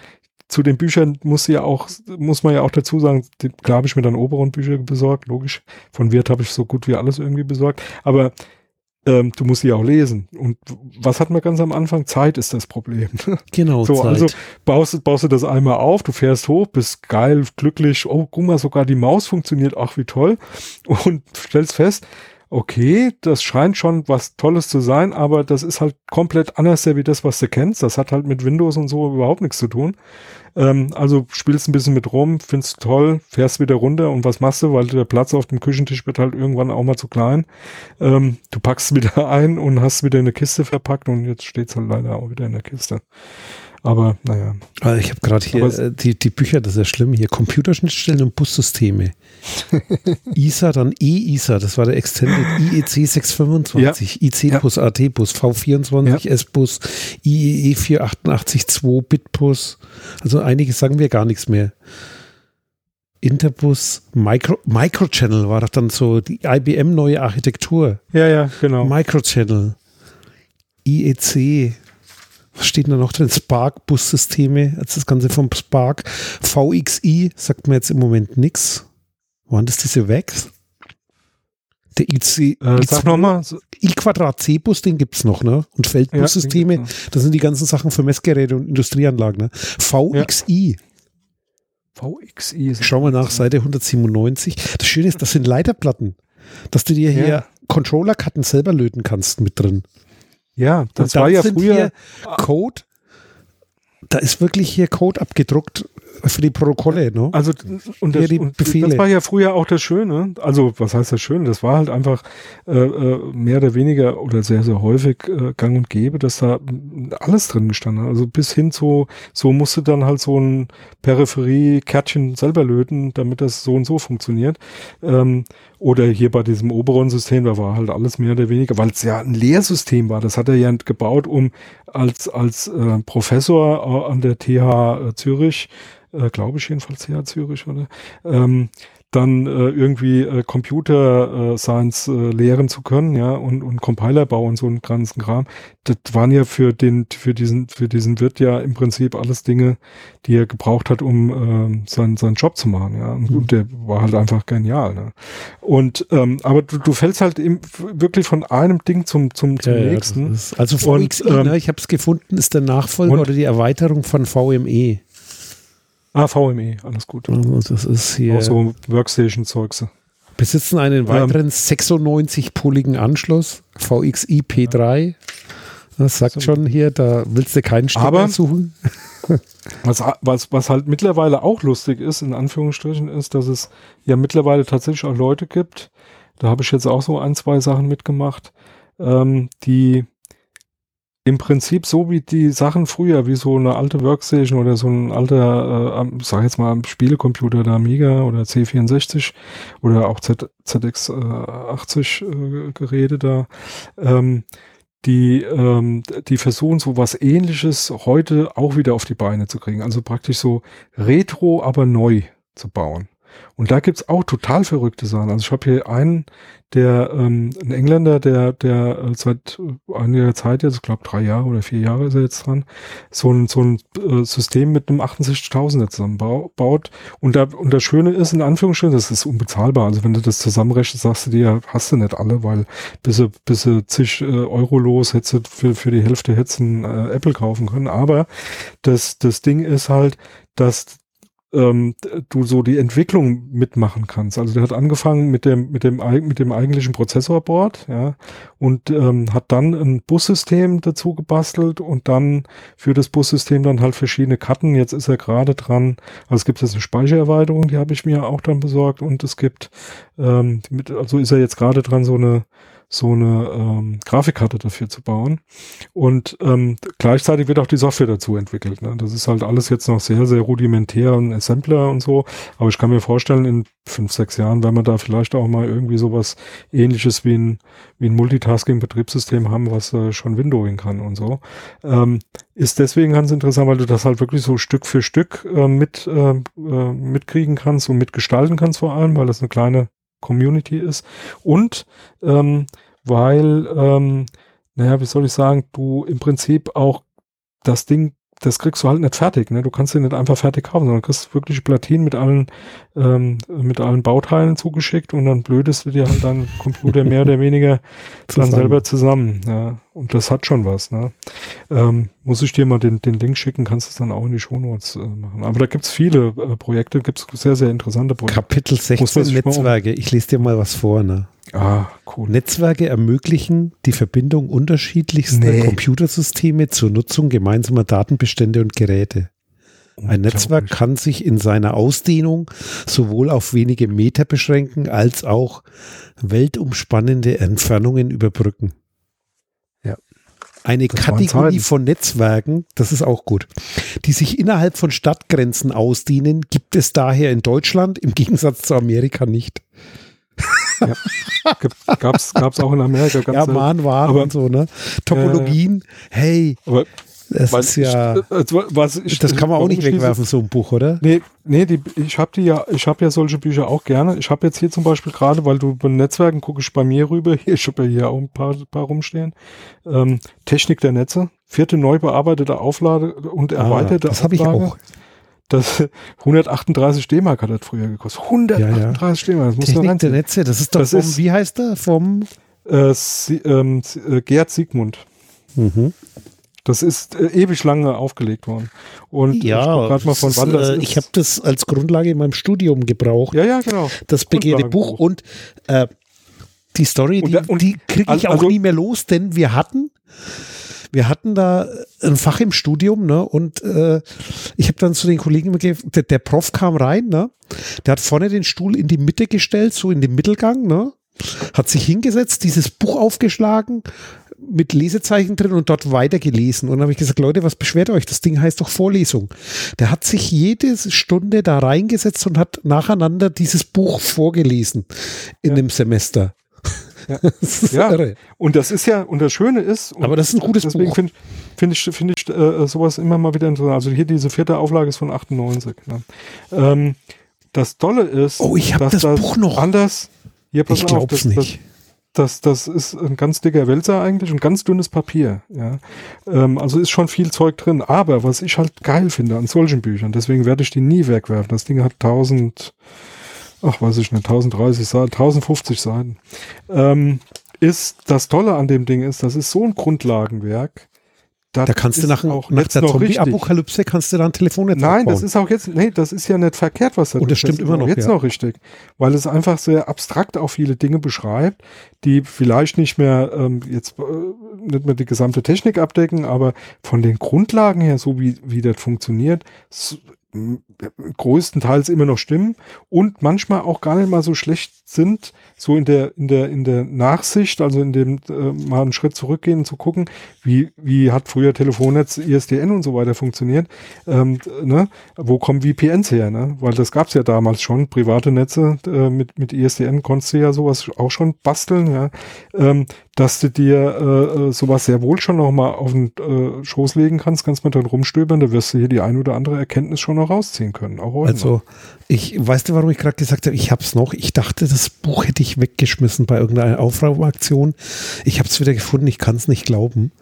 zu den Büchern muss ja auch, muss man ja auch dazu sagen, klar habe ich mir dann Oberon-Bücher besorgt, logisch. Von Wirt habe ich so gut wie alles irgendwie besorgt. Aber ähm, du musst sie auch lesen. Und was hatten wir ganz am Anfang? Zeit ist das Problem. Genau. so, Zeit. also baust, baust du das einmal auf, du fährst hoch, bist geil, glücklich, oh, guck mal, sogar die Maus funktioniert, ach wie toll. Und stellst fest, okay, das scheint schon was Tolles zu sein, aber das ist halt komplett anders wie das, was du kennst. Das hat halt mit Windows und so überhaupt nichts zu tun. Ähm, also spielst ein bisschen mit rum, findest toll, fährst wieder runter und was machst du, weil der Platz auf dem Küchentisch wird halt irgendwann auch mal zu klein. Ähm, du packst wieder ein und hast wieder eine Kiste verpackt und jetzt steht's halt leider auch wieder in der Kiste. Aber naja. Also ich habe gerade hier äh, die, die Bücher, das ist ja schlimm, hier Computerschnittstellen und Bussysteme. ISA, dann E-ISA, das war der Extended IEC 625, ja. IC-Bus, ja. AT-Bus, V24, ja. S-Bus, IEE 4882, Bitbus. Also einige sagen wir gar nichts mehr. Interbus, Micro, Microchannel war doch dann so die IBM neue Architektur. Ja, ja, genau. Microchannel. IEC, was steht da noch drin? Spark-Bussysteme, also das Ganze vom Spark. VXI sagt mir jetzt im Moment nichts. Waren das diese Wags? Der IC, äh, sag nochmal. I-Quadrat C-Bus, den gibt es noch, ne? Und Feldbussysteme, ja, das sind die ganzen Sachen für Messgeräte und Industrieanlagen, ne? VXI. Ja. VXI. Schau mal nach, Seite 197. Das Schöne ist, das sind Leiterplatten. Dass du dir hier ja. Controller-Karten selber löten kannst mit drin. Ja, das war ja früher Code. Da ist wirklich hier Code abgedruckt für die Protokolle, ne? Also und das, und das, war ja früher auch das Schöne. Also was heißt das Schöne? Das war halt einfach äh, äh, mehr oder weniger oder sehr sehr häufig äh, Gang und Gäbe, dass da alles drin gestanden hat. Also bis hin zu so musste dann halt so ein Peripherie-Kärtchen selber löten, damit das so und so funktioniert. Ähm, oder hier bei diesem Oberon-System, da war halt alles mehr oder weniger, weil es ja ein Lehrsystem war. Das hat er ja gebaut, um als, als äh, Professor äh, an der TH Zürich, äh, glaube ich jedenfalls TH Zürich, oder? Ähm, dann äh, irgendwie äh, Computer äh, Science äh, lehren zu können, ja, und, und Compilerbau und so einen ganzen Kram. Das waren ja für den, für diesen, für diesen Wirt ja im Prinzip alles Dinge, die er gebraucht hat, um äh, seinen, seinen Job zu machen, ja. Und, mhm. und der war halt einfach genial, ne? Und ähm, aber du, du fällst halt im, wirklich von einem Ding zum, zum, zum ja, nächsten. Ja, also VXE, und, ähm, ne, ich habe es gefunden, ist der Nachfolger oder die Erweiterung von VME. Ah, VME, alles gut. Also das ist hier. Auch so Workstation-Zeugs. Besitzen einen weiteren ähm, 96-poligen Anschluss, VXI P3. Das sagt so. schon hier, da willst du keinen Stecker suchen. was, was, was halt mittlerweile auch lustig ist, in Anführungsstrichen, ist, dass es ja mittlerweile tatsächlich auch Leute gibt, da habe ich jetzt auch so ein, zwei Sachen mitgemacht, ähm, die im Prinzip so wie die Sachen früher, wie so eine alte Workstation oder so ein alter, äh, sag jetzt mal, Spielecomputer, der Amiga oder C64 oder auch Z, ZX80 äh, Geräte da, ähm, die, ähm, die versuchen so was ähnliches heute auch wieder auf die Beine zu kriegen. Also praktisch so retro, aber neu zu bauen. Und da gibt's auch total verrückte Sachen. Also ich habe hier einen, der ähm, ein Engländer, der, der äh, seit einiger Zeit jetzt, ich glaube drei Jahre oder vier Jahre ist er jetzt dran, so ein, so ein äh, System mit einem 68.000er zusammenbaut. Und, da, und das Schöne ist, in Anführungsstrichen, das ist unbezahlbar. Also wenn du das zusammenrechnest, sagst du dir, hast du nicht alle, weil bis du, bis du zig äh, Euro los hättest du für, für die Hälfte hättest ein äh, Apple kaufen können. Aber das, das Ding ist halt, dass ähm, du so die Entwicklung mitmachen kannst. Also der hat angefangen mit dem mit dem mit dem eigentlichen Prozessorboard, ja, und ähm, hat dann ein Bussystem dazu gebastelt und dann für das Bussystem dann halt verschiedene Karten. Jetzt ist er gerade dran. Also es gibt jetzt eine Speichererweiterung, die habe ich mir auch dann besorgt und es gibt ähm, mit, also ist er jetzt gerade dran so eine so eine ähm, Grafikkarte dafür zu bauen. Und ähm, gleichzeitig wird auch die Software dazu entwickelt. Ne? Das ist halt alles jetzt noch sehr, sehr rudimentär und Assembler und so. Aber ich kann mir vorstellen, in fünf, sechs Jahren, wenn wir da vielleicht auch mal irgendwie sowas ähnliches wie ein, wie ein Multitasking-Betriebssystem haben, was äh, schon Windowing kann und so. Ähm, ist deswegen ganz interessant, weil du das halt wirklich so Stück für Stück äh, mit äh, äh, mitkriegen kannst und mitgestalten kannst vor allem, weil das eine kleine Community ist. Und ähm, weil, ähm, naja, wie soll ich sagen, du im Prinzip auch das Ding das kriegst du halt nicht fertig. Ne? Du kannst den nicht einfach fertig kaufen, sondern kriegst wirklich Platinen mit allen, ähm, mit allen Bauteilen zugeschickt und dann blödest du dir halt deinen Computer mehr oder weniger dann selber zusammen. Ja? Und das hat schon was. Ne? Ähm, muss ich dir mal den, den Link schicken, kannst du es dann auch in die Shownotes äh, machen. Aber da gibt's viele äh, Projekte, gibt's sehr, sehr interessante Projekte. Kapitel 16 Netzwerke. Ich lese dir mal was vor. Ne? Ah, cool. Netzwerke ermöglichen die Verbindung unterschiedlichster nee. Computersysteme zur Nutzung gemeinsamer Datenbestände und Geräte. Ein Netzwerk kann sich in seiner Ausdehnung sowohl auf wenige Meter beschränken, als auch weltumspannende Entfernungen überbrücken. Ja. Eine das Kategorie von Netzwerken, das ist auch gut, die sich innerhalb von Stadtgrenzen ausdehnen, gibt es daher in Deutschland im Gegensatz zu Amerika nicht. Ja. Gab's, gab's auch in Amerika. ja, Mahnwaren und so, ne? Topologien, äh, hey. Aber das ist ja, also, was ich, das kann man auch nicht wegwerfen, so ein Buch, oder? Nee, nee die, ich habe die ja, ich habe ja solche Bücher auch gerne. Ich habe jetzt hier zum Beispiel gerade, weil du bei Netzwerken gucke ich bei mir rüber, hier, ich habe ja hier auch ein paar, paar rumstehen. Ähm, Technik der Netze, vierte neu bearbeitete Auflade und ah, erweiterte ah, Das habe ich auch. Das 138 D-Mark hat das früher gekostet. 138 ja, ja. D-Mark, das muss Technik man der Netze, das ist doch das vom, ist, wie heißt der? Vom äh, Sie, ähm, äh, Gerd Siegmund. Mhm. Das ist äh, ewig lange aufgelegt worden. Und ja, gerade mal von wann das äh, ist. Ich habe das als Grundlage in meinem Studium gebraucht. Ja, ja, genau. Das begehrte Buch und äh, die Story, die, die kriege ich also, auch nie mehr los, denn wir hatten wir hatten da ein Fach im Studium, ne? Und äh, ich habe dann zu den Kollegen gegeben, der, der Prof kam rein, ne? Der hat vorne den Stuhl in die Mitte gestellt, so in den Mittelgang, ne? Hat sich hingesetzt, dieses Buch aufgeschlagen, mit Lesezeichen drin und dort weiter gelesen. Und dann habe ich gesagt, Leute, was beschwert euch? Das Ding heißt doch Vorlesung. Der hat sich jede Stunde da reingesetzt und hat nacheinander dieses Buch vorgelesen in ja. dem Semester. Ja. ja. Und das ist ja, und das Schöne ist, aber das ist ein gutes deswegen Buch. Finde find ich, finde ich äh, sowas immer mal wieder interessant. Also hier diese vierte Auflage ist von 98. Ne? Ähm, das Tolle ist, oh, ich habe das, das Buch noch anders. Hier, pass ich glaube es nicht. Das, das, ist ein ganz dicker Wälzer eigentlich und ganz dünnes Papier. Ja. Ähm, also ist schon viel Zeug drin. Aber was ich halt geil finde an solchen Büchern, deswegen werde ich die nie wegwerfen. Das Ding hat 1000 ach weiß ich nicht, 1030 Seiten, 1050 Seiten, ähm, ist das Tolle an dem Ding ist, das ist so ein Grundlagenwerk. Da kannst du nach, auch nach der Zombie-Apokalypse kannst du da ein Telefonnetz Nein, aufbauen. das ist auch jetzt, nee, das ist ja nicht verkehrt, was da Und das stimmt immer noch. Jetzt ja. noch richtig. Weil es einfach sehr abstrakt auch viele Dinge beschreibt, die vielleicht nicht mehr, ähm, jetzt, äh, nicht mehr die gesamte Technik abdecken, aber von den Grundlagen her, so wie, wie das funktioniert, größtenteils immer noch stimmen und manchmal auch gar nicht mal so schlecht sind, so in der, in der, in der Nachsicht, also in dem äh, mal einen Schritt zurückgehen zu gucken, wie, wie hat früher Telefonnetz, ISDN und so weiter funktioniert, ähm, ne? wo kommen VPNs her, ne? weil das gab's ja damals schon, private Netze äh, mit, mit ISDN konntest du ja sowas auch schon basteln, ja? ähm, dass du dir äh, äh sowas sehr wohl schon noch mal auf den äh, Schoß legen kannst, kannst mal dran rumstöbern, da wirst du hier die ein oder andere Erkenntnis schon noch rausziehen können. Auch heute also, noch. ich, weißt du, warum ich gerade gesagt habe, ich hab's noch, ich dachte, das Buch hätte ich weggeschmissen bei irgendeiner Aufräumaktion. Ich habe es wieder gefunden, ich kann es nicht glauben.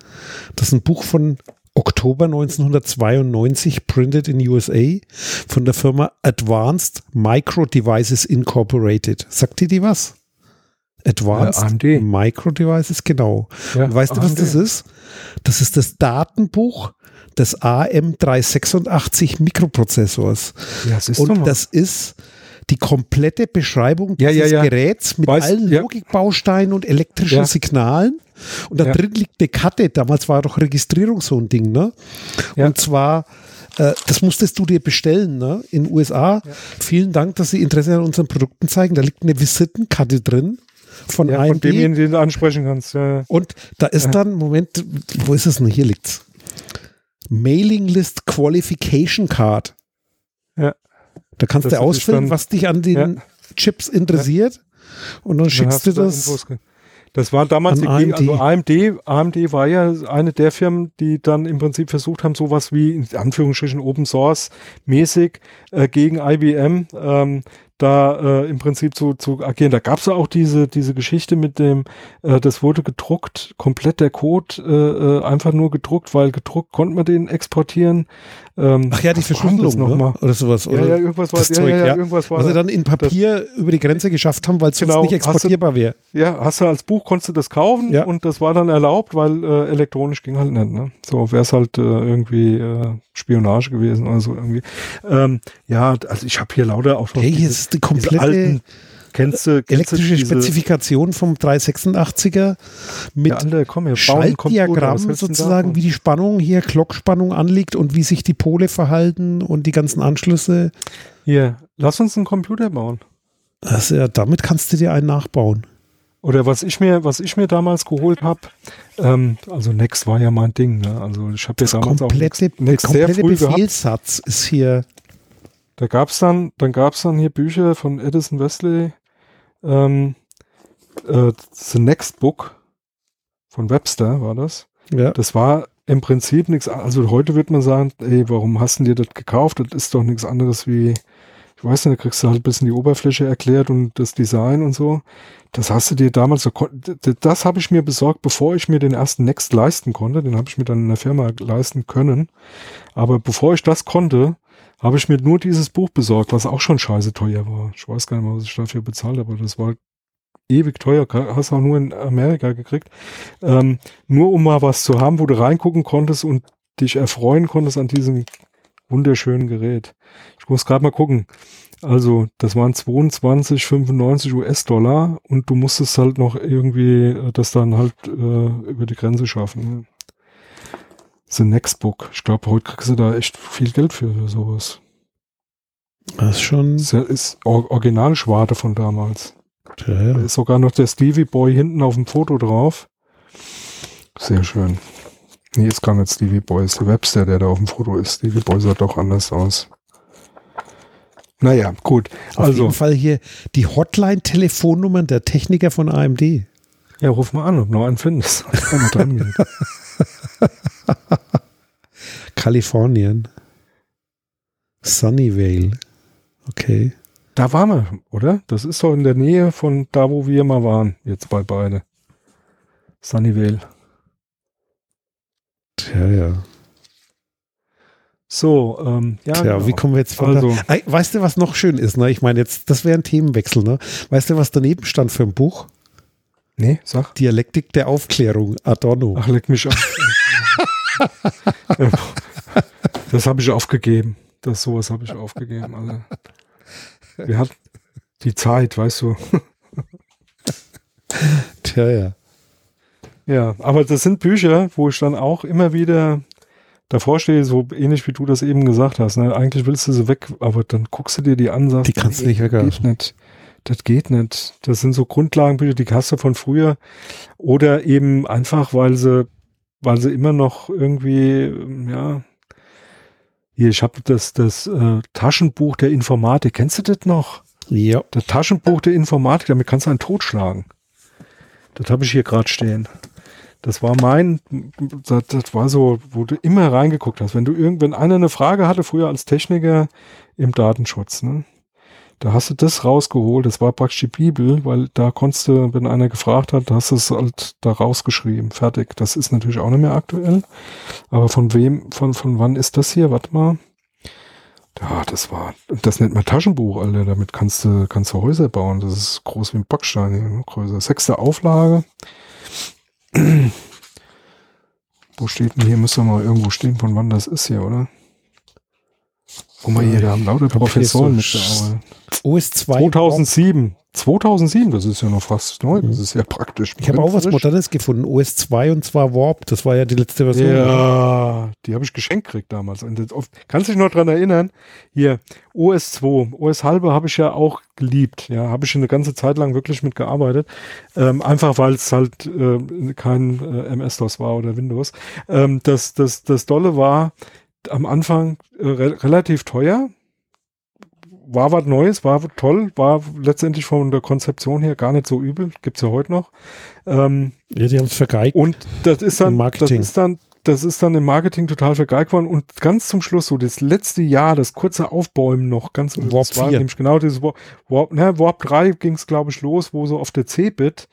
Das ist ein Buch von Oktober 1992, printed in USA, von der Firma Advanced Micro Devices Incorporated. Sagt ihr die was? Advanced AMD. Micro Devices, genau. Ja, Und weißt AMD. du, was das ist? Das ist das Datenbuch des AM386 Mikroprozessors. Ja, das Und das ist die komplette Beschreibung dieses ja, ja, ja. Geräts mit Weiß, allen Logikbausteinen und elektrischen Signalen. Und da drin liegt eine Karte. Damals war doch Registrierung so ein Ding, ne? Und zwar äh, das musstest du dir bestellen, ne? In den USA. Vielen Dank, dass Sie Interesse an unseren Produkten zeigen. Da liegt eine Visitenkarte drin. Von ja, AMD. Von dem, den du ansprechen kannst. Ja. Und da ist dann, Moment, wo ist es denn? Hier liegt's. Mailing List Qualification Card. Ja. Da kannst Das du ausfüllen, dann- was dich an den Ja. Chips interessiert. Und dann Dann schickst hast du da das. Das war damals, die, also AMD, AMD war ja eine der Firmen, die dann im Prinzip versucht haben, sowas wie in Anführungsstrichen Open Source mäßig äh, gegen IBM ähm, da äh, im Prinzip zu, zu agieren. Da gab es ja auch diese, diese Geschichte mit dem, äh, das wurde gedruckt, komplett der Code äh, äh, einfach nur gedruckt, weil gedruckt konnte man den exportieren. Ähm, Ach ja, die das Verschlüsselung ne? mal? oder sowas. Ja, oder ja, irgendwas war, das ja, Zeug, ja, ja, ja. irgendwas war was sie da. dann in Papier über die Grenze geschafft haben, weil es Genau, nicht exportierbar wäre. Ja, hast du als Buch konntest du das kaufen Ja. und das war dann erlaubt, weil äh, elektronisch ging halt nicht. Ne? So wäre es halt äh, irgendwie äh, Spionage gewesen oder so irgendwie. Ähm, ja, also ich habe hier lauter auch noch Hey, ist die komplette alten, kennst du, kennst elektrische diese, Spezifikation vom 386er mit ja, alle, komm, wir bauen einen Computer, was Schaltdiagramm willst du denn sozusagen, wie die Spannung hier, Glockspannung anliegt und wie sich die Pole verhalten und die ganzen Anschlüsse. Hier, lass uns einen Computer bauen. Also ja, damit kannst du dir einen nachbauen. Oder was ich mir, was ich mir damals geholt habe, ähm, also Next war ja mein Ding. Ne? Also ich habe ja Das damals auch komplette, Next, Next der sehr komplette früh gehabt. Befehlssatz ist hier. Da gab's dann, dann gab's dann hier Bücher von Edison Wesley, ähm, äh, The Next Book von Webster war das. Ja. Das war im Prinzip nichts, also heute wird man sagen, ey, warum hast du dir das gekauft? Das ist doch nichts anderes wie, ich weiß nicht, da kriegst du halt ein bisschen die Oberfläche erklärt und das Design und so. Das hast du dir damals so, das habe ich mir besorgt, bevor ich mir den ersten Next leisten konnte. Den habe ich mir dann in der Firma leisten können. Aber bevor ich das konnte, habe ich mir nur dieses Buch besorgt, was auch schon scheiße teuer war. Ich weiß gar nicht mehr, was ich dafür bezahlt habe, aber das war ewig teuer, hast auch nur in Amerika gekriegt. Ähm, nur um mal was zu haben, wo du reingucken konntest und dich erfreuen konntest an diesem wunderschönen Gerät. Ich muss gerade mal gucken. Also, das waren 22,95 US-Dollar und du musstest halt noch irgendwie äh, das dann halt äh, über die Grenze schaffen. The Next Book. Ich glaube, heute kriegst du da echt viel Geld für, für sowas. Das ist schon. Das ist Or Originalschwarte von damals. Ja, Da ja. ist sogar noch der Stevie Boy hinten auf dem Foto drauf. Sehr schön. Nee, ist gar nicht Stevie Boy, ist der Webster, der da auf dem Foto ist. Stevie Boy sah doch anders aus. Naja, gut. Auf Also, jeden Fall hier die Hotline-Telefonnummern der Techniker von AMD. ja, ruf mal an, ob du noch einen findest. Wenn man dran geht. Kalifornien. Sunnyvale. Okay. Da waren wir, oder? Das ist doch in der Nähe von da, wo wir mal waren. Jetzt bei beide. Sunnyvale. Tja, ja. So, ähm, ja. Tja, genau. wie kommen wir jetzt von Also- da? Ey, Weißt du, was noch schön ist? Ne? Ich meine, jetzt, das wäre ein Themenwechsel. Ne? Weißt du, was daneben stand für ein Buch? Nee, sag. Dialektik der Aufklärung, Adorno. Ach, leck mich an. das habe ich aufgegeben. Das sowas habe ich aufgegeben. Alter. Wir hatten die Zeit, weißt du. Tja, ja. Ja, aber das sind Bücher, wo ich dann auch immer wieder davor stehe, so ähnlich wie du das eben gesagt hast. Ne? Eigentlich willst du sie weg, aber dann guckst du dir die an, sagst, Die kannst du nicht nicht. Das geht nicht. Das sind so Grundlagenbücher, die hast du von früher. Oder eben einfach, weil sie, weil sie immer noch irgendwie, ähm, ja. Hier, ich habe das, das äh, Taschenbuch der Informatik. Kennst du das noch? Ja. Das Taschenbuch der Informatik, damit kannst du einen totschlagen. Das habe ich hier gerade stehen. Das war mein, das, das war so, wo du immer reingeguckt hast. Wenn du irgend, wenn einer eine Frage hatte, früher als Techniker im Datenschutz, ne? Da hast du das rausgeholt, das war praktisch die Bibel, weil da konntest du, wenn einer gefragt hat, hast du es halt da rausgeschrieben. Fertig. Das ist natürlich auch nicht mehr aktuell. Aber von wem, von, von wann ist das hier? Warte mal. Ja, das war, das nennt man Taschenbuch, Alter. Damit kannst du, kannst du Häuser bauen. Das ist groß wie ein Backstein, hier, noch größer. Sechste Auflage. Wo steht denn hier? Müsste mal irgendwo stehen, von wann das ist hier, oder? Guck mal hier, da haben lauter Professoren so mitgearbeitet. OS2. 2007. 2007, das ist ja noch fast neu. Das ist ja praktisch. Ich habe auch was. Modernes gefunden. OS2 und zwar Warp. Das war ja die letzte Version. Ja, die habe ich geschenkt gekriegt damals. Und oft, kannst du dich noch dran erinnern? Hier, OS2, OS halbe habe ich ja auch geliebt. Ja, habe ich eine ganze Zeit lang wirklich mitgearbeitet. Ähm, einfach weil es halt äh, kein äh, MS-DOS war oder Windows. Ähm, das, das, das Dolle war am Anfang äh, re relativ teuer war was Neues, war toll, war letztendlich von der Konzeption her gar nicht so übel, gibt's ja heute noch. Ähm, ja, die haben es vergeigt. Und das ist dann, das ist dann, das ist dann im Marketing total vergeigt worden und ganz zum Schluss, so das letzte Jahr, das kurze Aufbäumen noch, ganz Warp das war nämlich genau dieses Warp, Warp, ne, Warp 3 ging's glaube ich los, wo so auf der C-Bit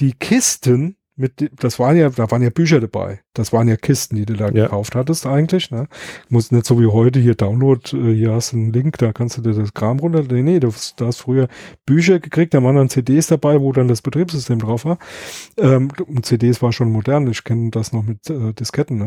die Kisten mit, das waren ja, da waren ja Bücher dabei. Das waren ja Kisten, die du da ja. gekauft hattest eigentlich. Ne? Muss nicht so wie heute hier Download, äh, hier hast du einen Link, da kannst du dir das Kram runter. Nee, nee, du, du hast früher Bücher gekriegt, da waren dann CDs dabei, wo dann das Betriebssystem drauf war. Ähm, und CDs war schon modern, ich kenne das noch mit äh, Disketten. Ne?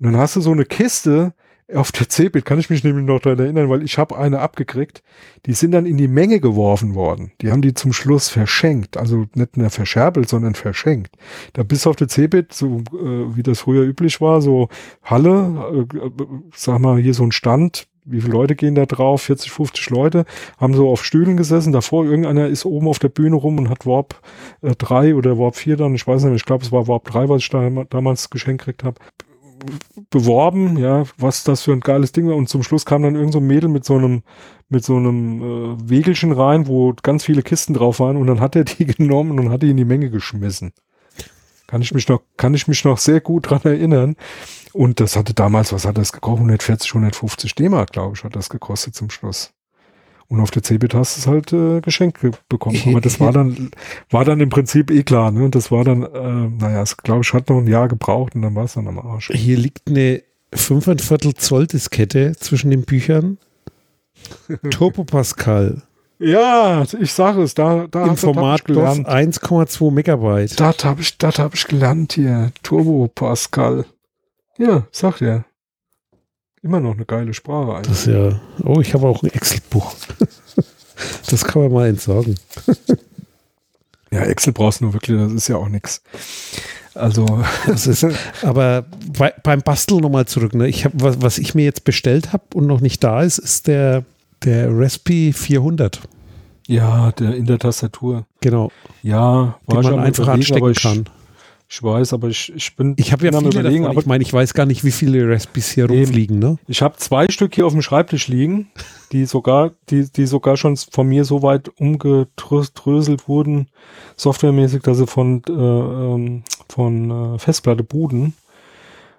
Und dann hast du so eine Kiste, auf der C-Bit kann ich mich nämlich noch daran erinnern, weil ich habe eine abgekriegt. Die sind dann in die Menge geworfen worden. Die haben die zum Schluss verschenkt. Also nicht mehr verscherbelt, sondern verschenkt. Da bis auf der C-Bit, so äh, wie das früher üblich war, so Halle, äh, sag mal hier so ein Stand, wie viele Leute gehen da drauf? 40, 50 Leute, haben so auf Stühlen gesessen. Davor irgendeiner ist oben auf der Bühne rum und hat Warp äh, 3 oder Warp 4 dann, ich weiß nicht, ich glaube es war Warp 3, was ich da damals geschenkt gekriegt habe beworben, ja, was das für ein geiles Ding war. Und zum Schluss kam dann irgend so ein Mädel mit so einem, mit so einem äh, Wegelchen rein, wo ganz viele Kisten drauf waren und dann hat er die genommen und hat die in die Menge geschmissen. Kann ich mich noch, kann ich mich noch sehr gut dran erinnern. Und das hatte damals, was hat das gekostet? 140, 150 D-Mark, glaube ich, hat das gekostet zum Schluss. Und auf der CeBIT hast du es halt äh, geschenkt bekommen. Aber das war dann, war dann im Prinzip eh klar, ne? Und das war dann, äh, naja, es glaube ich, hat noch ein Jahr gebraucht und dann war es dann am Arsch. Hier liegt eine 5,25 Zoll Diskette zwischen den Büchern. Turbo Pascal. Ja, ich sage es, da, da Im Format 1,2 Megabyte. Das habe ich, das habe ich gelernt hier. Turbo Pascal. Ja, sagt er. Immer noch eine geile Sprache eigentlich. Das ja. Oh, ich habe auch ein Excel-Buch. das kann man mal entsorgen. ja, Excel brauchst du nur wirklich, das ist ja auch nichts. Also. Das ist, aber bei, beim Basteln nochmal zurück. Ne? Ich hab, was, was ich mir jetzt bestellt habe und noch nicht da ist, ist der, der Raspi 400. Ja, der in der Tastatur. Genau. Ja, war den man einfach anstecken kann. Ich weiß, aber ich, ich bin. Ich habe ja viele überlegen, davon. aber ich meine, ich weiß gar nicht, wie viele Raspis hier eben. rumfliegen. Ne? Ich habe zwei Stück hier auf dem Schreibtisch liegen, die sogar, die, die sogar schon von mir so weit umgedröselt wurden, softwaremäßig, dass sie von äh, ähm, von äh, Festplatte buden.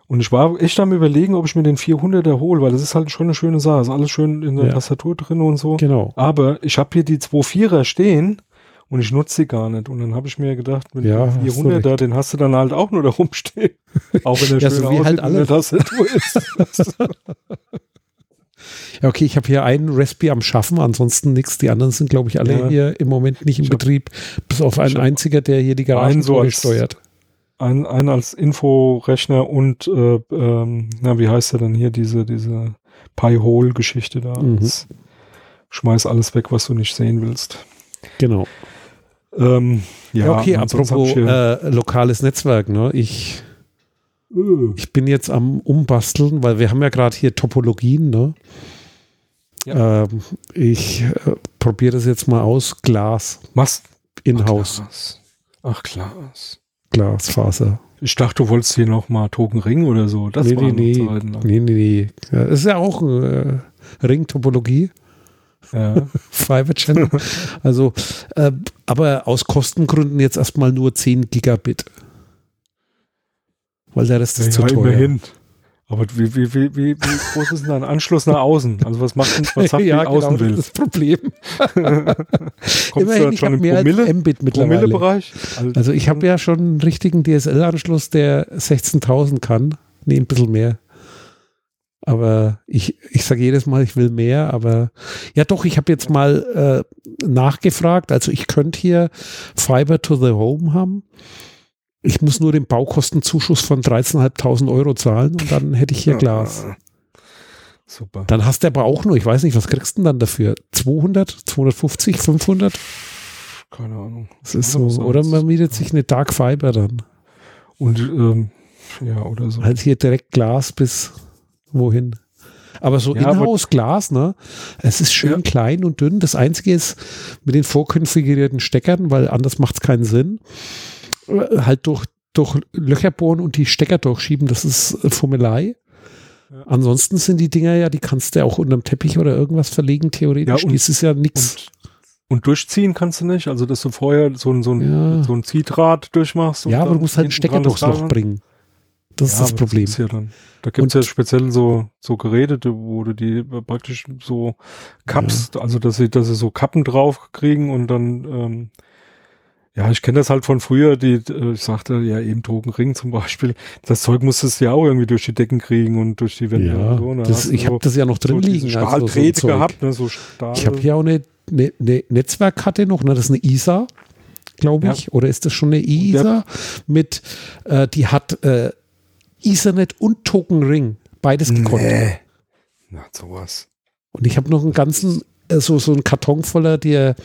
Und ich war echt am überlegen, ob ich mir den 400er hole, weil das ist halt schon eine schöne Sache. Ist alles schön in der ja. Tastatur drin und so. Genau. Aber ich habe hier die 2.4er stehen und ich nutze sie gar nicht. Und dann habe ich mir gedacht, mit ja, 400er, den hast du dann halt auch nur da rumstehen. Auch wenn der ja, schön so wie halt alle. Tastatur ist. ja, okay, ich habe hier einen Raspi am Schaffen, ansonsten nichts. Die anderen sind, glaube ich, alle ja. hier im Moment nicht in Betrieb, bis auf einen einziger, der hier die Garage so steuert. Ein, ein als Inforechner und, äh, ähm, na, wie heißt der denn hier, diese, diese Pi-Hole-Geschichte da. Mhm. Schmeiß alles weg, was du nicht sehen willst. Genau. Ähm, ja, ja, okay, apropos äh, lokales Netzwerk, ne? Ich, uh. ich bin jetzt am Umbasteln, weil wir haben ja gerade hier Topologien, ne? Ja. Ähm, ich äh, probiere das jetzt mal aus. Glas. Was? In-house. Ach, Glas. Glasfaser. Ich dachte, du wolltest hier nochmal Token Ring oder so. Das nee, nee, nee. nee, nee, nee. Ja, ist ja auch äh, Ring-Topologie. Ja. Fiber Channel. Also, äh, aber aus Kostengründen jetzt erstmal nur 10 Gigabit. Weil der Rest ist ja, zu teuer. Immerhin. Aber wie, wie, wie, wie, groß ist denn ein Anschluss nach außen? Also was macht was hat ja, die genau, Außenbild? Das ist das Problem. Kommst Immerhin, du schon im Promille, Mbit mittlerweile. Promille-Bereich? Also, also ich habe ja schon einen richtigen DSL-Anschluss, der 16.000 kann. Nee, ein bisschen mehr. Aber ich, ich sage jedes Mal, ich will mehr, aber ja doch, ich habe jetzt mal äh, nachgefragt. Also ich könnte hier Fiber to the Home haben. Ich muss nur den Baukostenzuschuss von 13.500 Euro zahlen und dann hätte ich hier Glas. Super. Dann hast du aber auch nur, ich weiß nicht, was kriegst du denn dann dafür? 200, 250, 500? Keine Ahnung. Das ist so, oder man mietet sich eine Dark Fiber dann. Und ähm, Ja, oder so. Halt hier direkt Glas bis wohin. Aber so ja, Inhouse-Glas, ne? Es ist schön ja. klein und dünn. Das Einzige ist mit den vorkonfigurierten Steckern, weil anders macht es keinen Sinn. Äh, halt durch, durch Löcher bohren und die Stecker durchschieben, das ist Fummelei. Ja. Ansonsten sind die Dinger ja, die kannst du ja auch unterm Teppich oder irgendwas verlegen, theoretisch. Ja, und, das ist ja nichts. Und durchziehen kannst du nicht, also dass du vorher so ein, so ein, ja. so ein Ziehdraht durchmachst. Ja, aber du musst halt einen Stecker durchs Loch bringen. Das ja, ist das Problem. Das ja dann, da gibt es ja speziell so, so Geräte, wo du die praktisch so kappst, ja. also dass sie, dass sie so Kappen drauf kriegen und dann, ähm, ja, ich kenne das halt von früher, die, äh, ich sagte ja eben Drogenring zum Beispiel, das Zeug musstest du ja auch irgendwie durch die Decken kriegen und durch die Wände ja, und so. Ne? Das, ich habe das ja noch drin so liegen. Stahldrähte also so gehabt, ne, so Stahl. Ich habe ja auch eine, eine, eine Netzwerkkarte noch, ne, das ist eine ISA, glaube ich, ja. oder ist das schon eine ISA mit, äh, die hat äh, Ethernet und Token Ring. Beides gekonnt. Nee. Na, sowas. Und ich habe noch einen ganzen, äh, so, so einen Karton voller der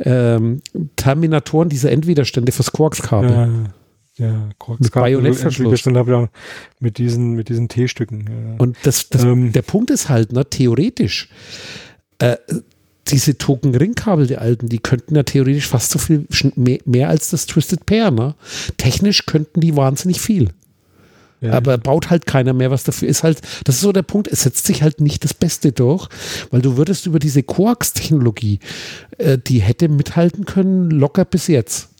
ähm, Terminatoren, diese Endwiderstände fürs Quarks-Kabel. Ja, ja Quarks-Kabel. Bajonettverschluss. Mit diesen, mit diesen T-Stücken. Ja. Und das, das ähm. der Punkt ist halt, ne, theoretisch, äh, diese Token-Ring-Kabel, die alten, die könnten ja theoretisch fast so viel mehr, mehr als das Twisted Pair. Ne? Technisch könnten die wahnsinnig viel. Ja. Aber baut halt keiner mehr was dafür. Ist halt, das ist so der Punkt, es setzt sich halt nicht das Beste durch, weil du würdest über diese Coax-Technologie, äh, die hätte mithalten können, locker bis jetzt.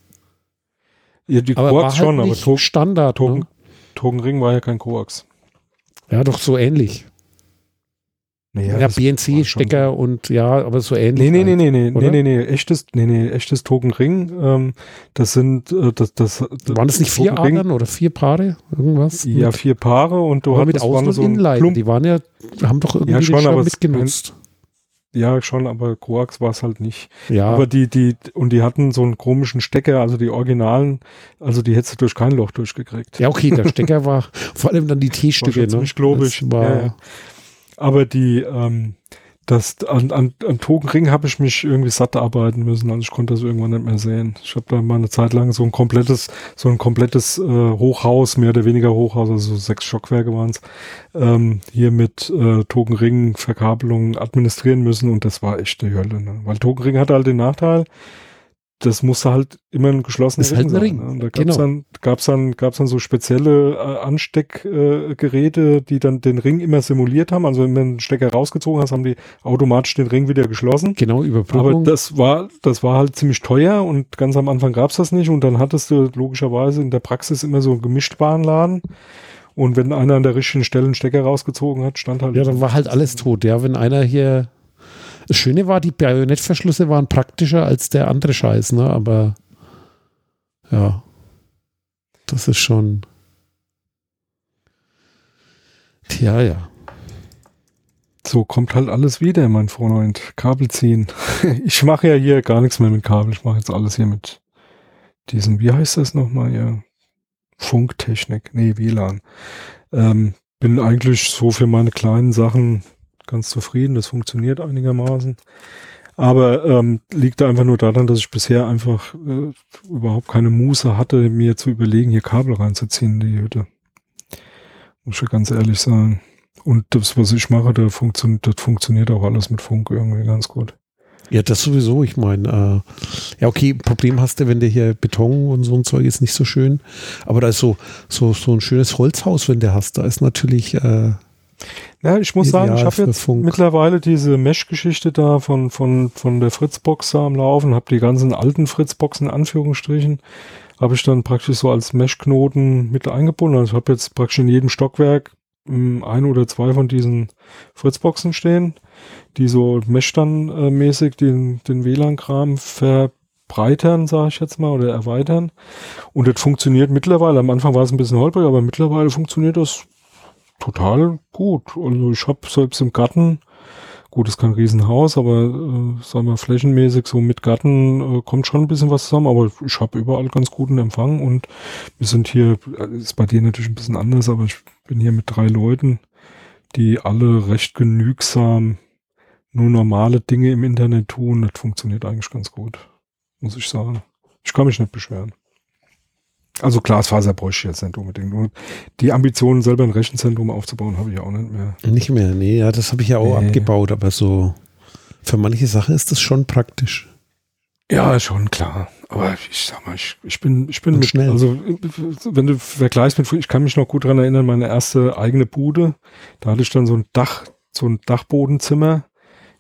Ja, die aber Coax halt schon, aber Token, Standard. Token, ne? Tokenring war ja kein Coax. Ja, doch so ähnlich. Naja, ja, BNC-Stecker und ja, aber so ähnlich. Nee, nee, halt, nee, nee, nee, nee, nee, echtes, nee, nee, echtes Token-Ring, ähm, das sind, äh, das, das, Waren das nicht vier Adern oder vier Paare, irgendwas? Ja, vier Paare und du hattest mit Außen- so Inline, die waren ja, haben doch irgendwie ja, schon, aber mitgenutzt. ja, schon, aber Coax war es halt nicht. Ja. Aber die, die, und die hatten so einen komischen Stecker, also die Originalen, also die hättest du durch kein Loch durchgekriegt. Ja, okay, der Stecker war vor allem dann die T-Stücke, ne? Ziemlich globig. Das war, ja, ja. Aber die, ähm, das, an, an, an Tokenring habe ich mich irgendwie satt arbeiten müssen. Also ich konnte das irgendwann nicht mehr sehen. Ich habe da mal eine Zeit lang so ein komplettes, so ein komplettes äh, Hochhaus, mehr oder weniger Hochhaus, also so sechs Stockwerke waren es, ähm, hier mit äh, Tokenring, Verkabelung administrieren müssen und das war echt die Hölle. Ne? Weil Tokenring hatte halt den Nachteil, das musste halt immer ein geschlossener Ring, halt ein Ring sein. Ne? Und da gab es genau. dann, gab's dann, gab's dann so spezielle äh, Ansteckgeräte, äh, die dann den Ring immer simuliert haben. Also wenn du einen Stecker rausgezogen hast, haben die automatisch den Ring wieder geschlossen. Genau, Überprüfung. Aber das war, das war halt ziemlich teuer und ganz am Anfang gab's das nicht. Und dann hattest du logischerweise in der Praxis immer so einen gemischtbaren Laden. Und wenn einer an der richtigen Stelle einen Stecker rausgezogen hat, stand halt. Ja, dann war halt alles tot. Ja, wenn einer hier das Schöne war, die Bajonettverschlüsse waren praktischer als der andere Scheiß, ne? Aber ja, das ist schon. Tja, ja. So kommt halt alles wieder, mein Freund. Kabel ziehen. Ich mache ja hier gar nichts mehr mit Kabel. Ich mache jetzt alles hier mit diesen, wie heißt das nochmal hier? Funktechnik. Nee, WLAN. Ähm, bin eigentlich so für meine kleinen Sachen ganz zufrieden. Das funktioniert einigermaßen. Aber ähm, liegt einfach nur daran, dass ich bisher einfach äh, überhaupt keine Muße hatte, mir zu überlegen, hier Kabel reinzuziehen in die Hütte. Muss ich ganz ehrlich sagen. Und das, was ich mache, da funktioniert, das funktioniert auch alles mit Funk irgendwie ganz gut. Ja, das sowieso. Ich meine, äh, ja, okay, Problem hast du, wenn der hier Beton und so ein Zeug ist nicht so schön. Aber da ist so, so, so ein schönes Holzhaus, wenn der hast, da ist natürlich äh, ja, ich muss sagen, ich habe jetzt Funk. mittlerweile diese Mesh-Geschichte da von, von, von der Fritzbox da am Laufen, habe die ganzen alten Fritzboxen in Anführungsstrichen, habe ich dann praktisch so als Mesh-Knoten mit eingebunden. Also ich habe jetzt praktisch in jedem Stockwerk hm, ein oder zwei von diesen Fritzboxen stehen, die so Mesh dann äh, mäßig den, den WLAN-Kram verbreitern, sage ich jetzt mal, oder erweitern. Und das funktioniert mittlerweile. Am Anfang war es ein bisschen holprig, aber mittlerweile funktioniert das total gut. Also ich habe selbst im Garten, gut, ist kein Riesenhaus, aber äh, sagen wir flächenmäßig so mit Garten äh, kommt schon ein bisschen was zusammen, aber ich habe überall ganz guten Empfang und wir sind hier, äh, ist bei dir natürlich ein bisschen anders, aber ich bin hier mit drei Leuten, die alle recht genügsam nur normale Dinge im Internet tun. Das funktioniert eigentlich ganz gut, muss ich sagen. Ich kann mich nicht beschweren. Also Glasfaser bräuchte ich jetzt nicht unbedingt. Und die Ambitionen, selber ein Rechenzentrum aufzubauen, habe ich auch nicht mehr. Nicht mehr, nee, ja, das habe ich ja auch nee. abgebaut, aber so für manche Sachen ist das schon praktisch. Ja, schon klar. Aber ich sag mal, ich, ich bin, ich bin mit, schnell. also wenn du vergleichst mit, ich kann mich noch gut dran erinnern, meine erste eigene Bude, da hatte ich dann so ein Dach, so ein Dachbodenzimmer,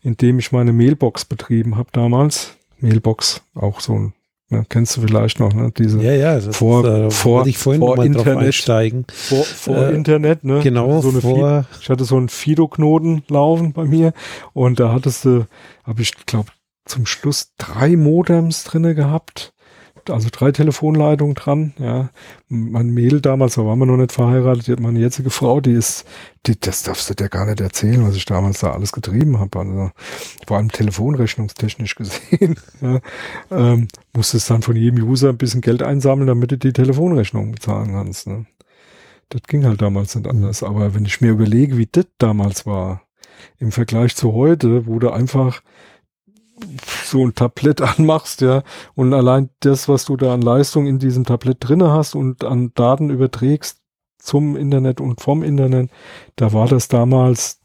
in dem ich meine Mailbox betrieben habe damals. Mailbox, auch so ein ja, kennst du vielleicht noch, ne? Diese ja, ja, vor, ist, äh, vor, ich vorhin vor Internet, einsteigen. Vor, vor Äh, Internet, ne? genau, so vor- ich hatte so einen Fido-Knoten laufen bei mir und da hattest du, habe ich glaube zum Schluss drei Modems drinne gehabt, also drei Telefonleitungen dran. Ja, mein Mädel damals, da waren wir noch nicht verheiratet, meine jetzige Frau, die ist, die, das darfst du dir gar nicht erzählen, was ich damals da alles getrieben habe. Also vor allem telefonrechnungstechnisch gesehen. ja, ähm, musstest dann von jedem User ein bisschen Geld einsammeln, damit du die Telefonrechnung bezahlen kannst. Ne? Das ging halt damals nicht anders. Aber wenn ich mir überlege, wie das damals war, im Vergleich zu heute, wo du einfach so ein Tablett anmachst, ja, und allein das, was du da an Leistung in diesem Tablett drinne hast und an Daten überträgst zum Internet und vom Internet, da war das damals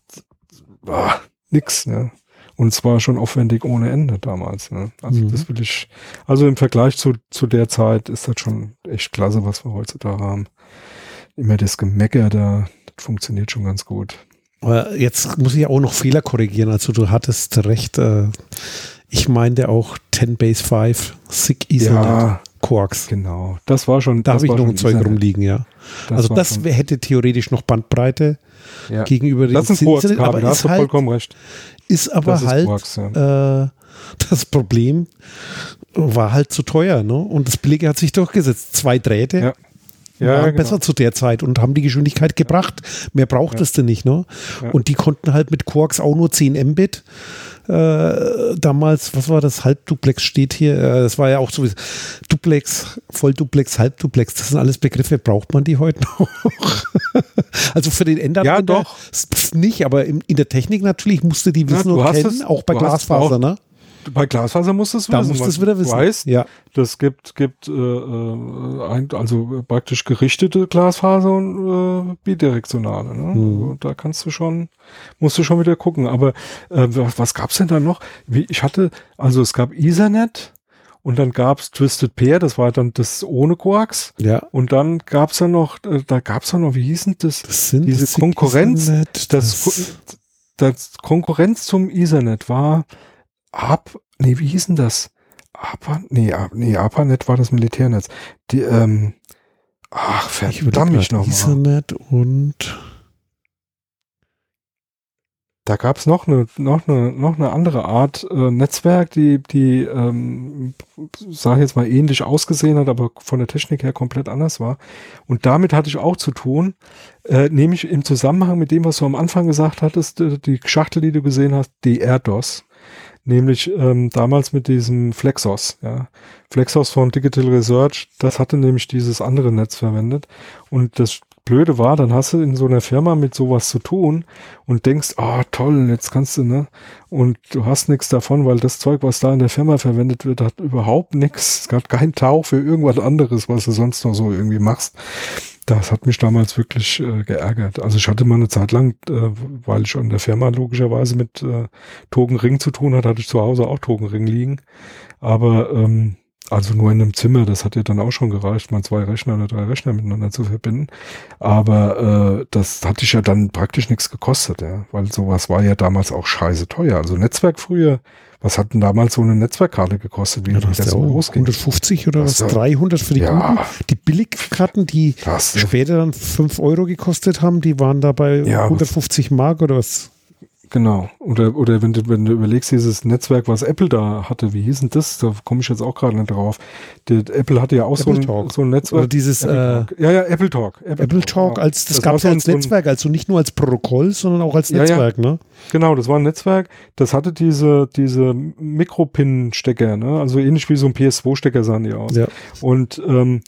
ah, nix, ne? Und zwar schon aufwendig ohne Ende damals. Ne? Also Mhm. das will ich, also im Vergleich zu, zu der Zeit ist das schon echt klasse, was wir heutzutage haben. Immer das Gemecker da, das funktioniert schon ganz gut. Aber jetzt muss ich auch noch Fehler korrigieren. Also du hattest recht. Äh, ich meinte auch 10 Base 5 SIG Ethernet Ja, Quarks. genau. Das war schon. Da das habe ich noch ein Zeug rumliegen, ja. also war das schon- hätte theoretisch noch Bandbreite ja. gegenüber den Das ist ein Quarks-Kabel, aber da hast du halt, vollkommen recht. ist aber Das ist halt Quarks, ja. äh, das Problem war halt zu teuer, ne? Und das Billige hat sich durchgesetzt. Zwei Drähte Ja. Waren genau. besser zu der Zeit und haben die Geschwindigkeit gebracht. Mehr brauchtest du nicht, ne? Ja. Und die konnten halt mit Quarks auch nur 10 Mbit. Äh, damals, was war das? Halbduplex steht hier. Äh, das war ja auch so wie Duplex, Vollduplex, Halbduplex. Das sind alles Begriffe. Braucht man die heute noch? also für den Endanwender Ja, doch. nicht, aber in, in der Technik natürlich musste die wissen du und kennen, auch bei Glasfaser, auch- ne? Bei Glasfaser musst du es Da wissen. musst du es wieder wissen. Weißt, ja. das gibt, gibt äh, äh, ein, also praktisch gerichtete Glasfaser und äh, bidirektionale. Ne? Mhm. Also Da kannst du schon, musst du schon wieder gucken. Aber äh, was, gab's denn da noch? Wie, ich hatte, also es gab Ethernet und dann gab's Twisted Pair, das war dann das ohne Coax. ja. Und dann gab's ja noch, äh, da gab's ja noch, wie hieß denn das? Das sind Diese SIG Konkurrenz, Ethernet, Das, das, das Konkurrenz zum Ethernet war Ab, nee, wie hieß denn das? APA, nee, A- nee, APANET war das Militärnetz. Die, ähm, ach, ich verdammt mich nochmal. Ethernet und Da gab's noch eine, noch eine, noch eine andere Art äh, Netzwerk, die, die, ähm, sag ich jetzt mal ähnlich ausgesehen hat, aber von der Technik her komplett anders war. Und damit hatte ich auch zu tun, äh, nämlich im Zusammenhang mit dem, was du am Anfang gesagt hattest, äh, die Schachtel, die du gesehen hast, die AirDOS. Nämlich ähm, damals mit diesem Flexos, ja. Flexos von Digital Research, das hatte nämlich dieses andere Netz verwendet. Und das Blöde war, dann hast du in so einer Firma mit sowas zu tun und denkst, ah toll, jetzt kannst du, ne? Und du hast nichts davon, weil das Zeug, was da in der Firma verwendet wird, hat überhaupt nichts. Es hat keinen Tauch für irgendwas anderes, was du sonst noch so irgendwie machst. Das hat mich damals wirklich äh, geärgert. Also ich hatte mal eine Zeit lang, äh, weil ich in der Firma logischerweise mit äh, Tokenring zu tun hatte, hatte ich zu Hause auch Tokenring liegen. Aber ähm, also nur in einem Zimmer, das hat ja dann auch schon gereicht, mal zwei Rechner oder drei Rechner miteinander zu verbinden. Aber äh, das hatte ich ja dann praktisch nichts gekostet, ja, weil sowas war ja damals auch scheiße teuer. Also Netzwerk früher, was hat denn damals so eine Netzwerkkarte gekostet, wie ja, das so losging? 150 oder was? Das ist ja- 300 für die Ja. guten. Die Billigkarten, die später dann 5 Euro gekostet haben, die waren dabei Ja, 150 Mark oder was? Genau. Oder, oder wenn du, wenn du überlegst, dieses Netzwerk, was Apple da hatte, wie hieß denn das? Da komme ich jetzt auch gerade nicht drauf. Der, Apple hatte ja auch so Apple ein, Talk. so ein Netzwerk. Oder dieses Apple äh, Talk. ja, ja, Apple Talk. Apple Talk, genau. als das, Das gab es ja als so Netzwerk, also nicht nur als Protokoll, sondern auch als Ja, ja. Netzwerk, ne? Genau, das war ein Netzwerk, das hatte diese, diese Mikropin-Stecker, ne? Also ähnlich wie so ein PS2-Stecker sahen die aus. Ja. Und ähm,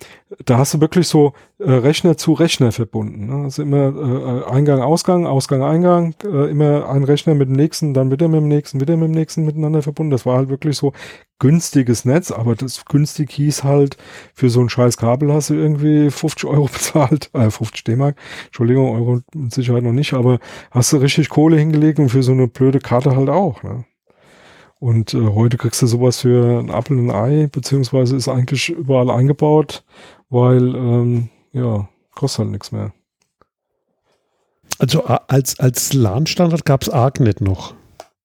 da hast du wirklich so äh, Rechner zu Rechner verbunden. Ne? Also immer äh, Eingang, Ausgang, Ausgang, Eingang, äh, immer ein Rechner mit dem nächsten, dann wieder mit dem nächsten, wieder mit dem nächsten miteinander verbunden. Das war halt wirklich so günstiges Netz, aber das günstig hieß halt, für so ein scheiß Kabel hast du irgendwie 50 Euro bezahlt, äh, 50 D-Mark, Entschuldigung, Euro mit Sicherheit noch nicht, aber hast du richtig Kohle hingelegt und für so eine blöde Karte halt auch. Ne? Und äh, heute kriegst du sowas für ein Apfel und ein Ei, beziehungsweise ist eigentlich überall eingebaut, weil, ähm, ja, kostet halt nichts mehr. Also als, als LAN-Standard gab es ARCnet noch.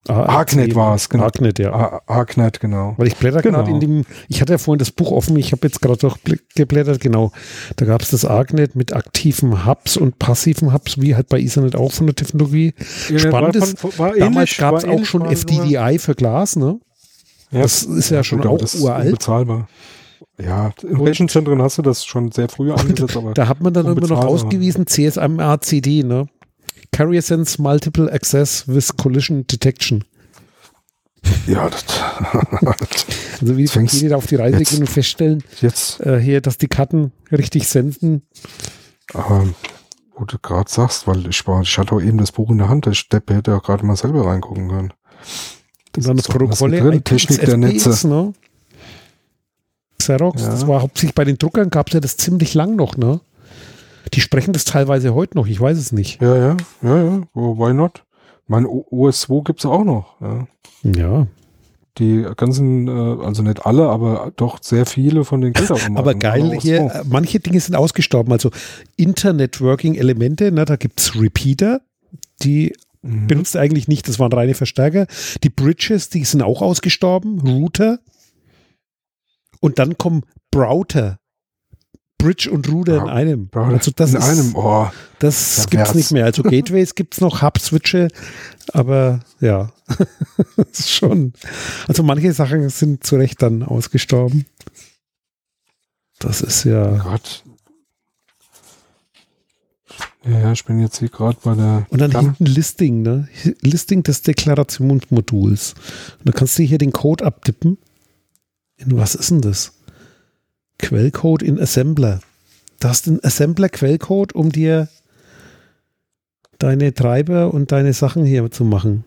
Arknet war es, genau. Arknet, ja. Arknet, genau. Weil ich blätter genau. gerade in dem, ich hatte ja vorhin das Buch offen, ich habe jetzt gerade doch geblättert, genau. Da gab es das Arknet mit aktiven Hubs und passiven Hubs, wie halt bei Ethernet auch von der Technologie. Ja, Spannend ist, damals gab es auch schon FDDI für Glas, ne? Ja, das ist ja, ja schon auch uralt. Bezahlbar. Ja, in Rechenzentren hast du das schon sehr früh eingesetzt, aber. Da hat man dann immer noch ausgewiesen, CSMA CD, ne? Carrier Sense Multiple Access with Collision Detection. Ja, das, also wie die da auf die Reise jetzt, gehen und feststellen, jetzt, äh, hier, dass die Karten richtig senden. Aber wo du gerade sagst, weil ich war, ich hatte auch eben das Buch in der Hand, der Steppe hätte auch gerade mal selber reingucken können. Das und dann das Protokolle, drin, Technik der Netze. Ne? Xerox, ja. das war hauptsächlich bei den Druckern gab es ja das ziemlich lang noch, ne? Die sprechen das teilweise heute noch, ich weiß es nicht. Ja, ja, ja, ja, why not? Mein OS2 gibt es auch noch. Ja. ja. Die ganzen, äh, also nicht alle, aber doch sehr viele von den Geldautomaten. aber geil, hier, manche Dinge sind ausgestorben. Also Internetworking-Elemente, ne, da gibt es Repeater, die mhm. benutzt eigentlich nicht, das waren reine Verstärker. Die Bridges, die sind auch ausgestorben, Router. Und dann kommen Browser. Bridge und Ruder ja, in einem. Also das in ist, einem, oh, das gibt es nicht mehr. Also Gateways gibt es noch, Hub-Switche, aber ja, das ist schon. Also manche Sachen sind zu Recht dann ausgestorben. Das ist ja. Gott. Ja, ja, ich bin jetzt hier gerade bei der. Und dann hinten Listing, ne? Listing des Deklarationsmoduls. Und da kannst du hier den Code abtippen. In was ist denn das? Quellcode in Assembler. Du hast einen Assembler-Quellcode, um dir deine Treiber und deine Sachen hier zu machen.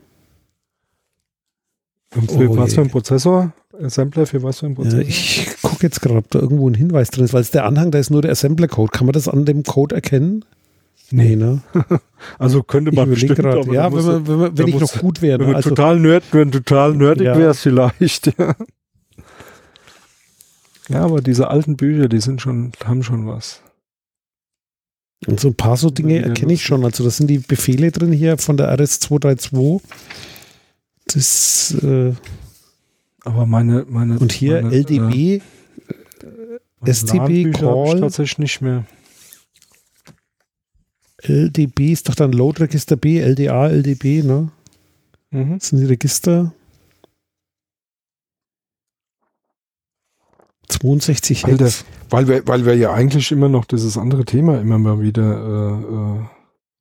Und für oh, was für ein Prozessor? Assembler für was für ein Prozessor? Ja, ich gucke jetzt gerade, ob da irgendwo ein Hinweis drin ist, weil es der Anhang, da ist nur der Assembler-Code. Kann man das an dem Code erkennen? Nee, ne? also könnte man bestimmt, grad, ja, wenn, man, wenn, man, wenn ich noch gut wäre. Wenn, ne? also, total nerd, wenn total nerdig ja. wäre es vielleicht, ja. Ja, aber diese alten Bücher, die sind schon, haben schon was. Und so ein paar so Dinge erkenne ich schon. Also das sind die Befehle drin hier von der RS232. Das äh, aber meine, meine und hier meine, LDB, äh, STB Call tatsächlich nicht mehr. LDB ist doch dann Load Register B, LDA, LDB, ne? Mhm. Das sind die Register. 62 Alter, weil wir, weil wir ja eigentlich immer noch dieses andere Thema immer mal wieder äh, äh,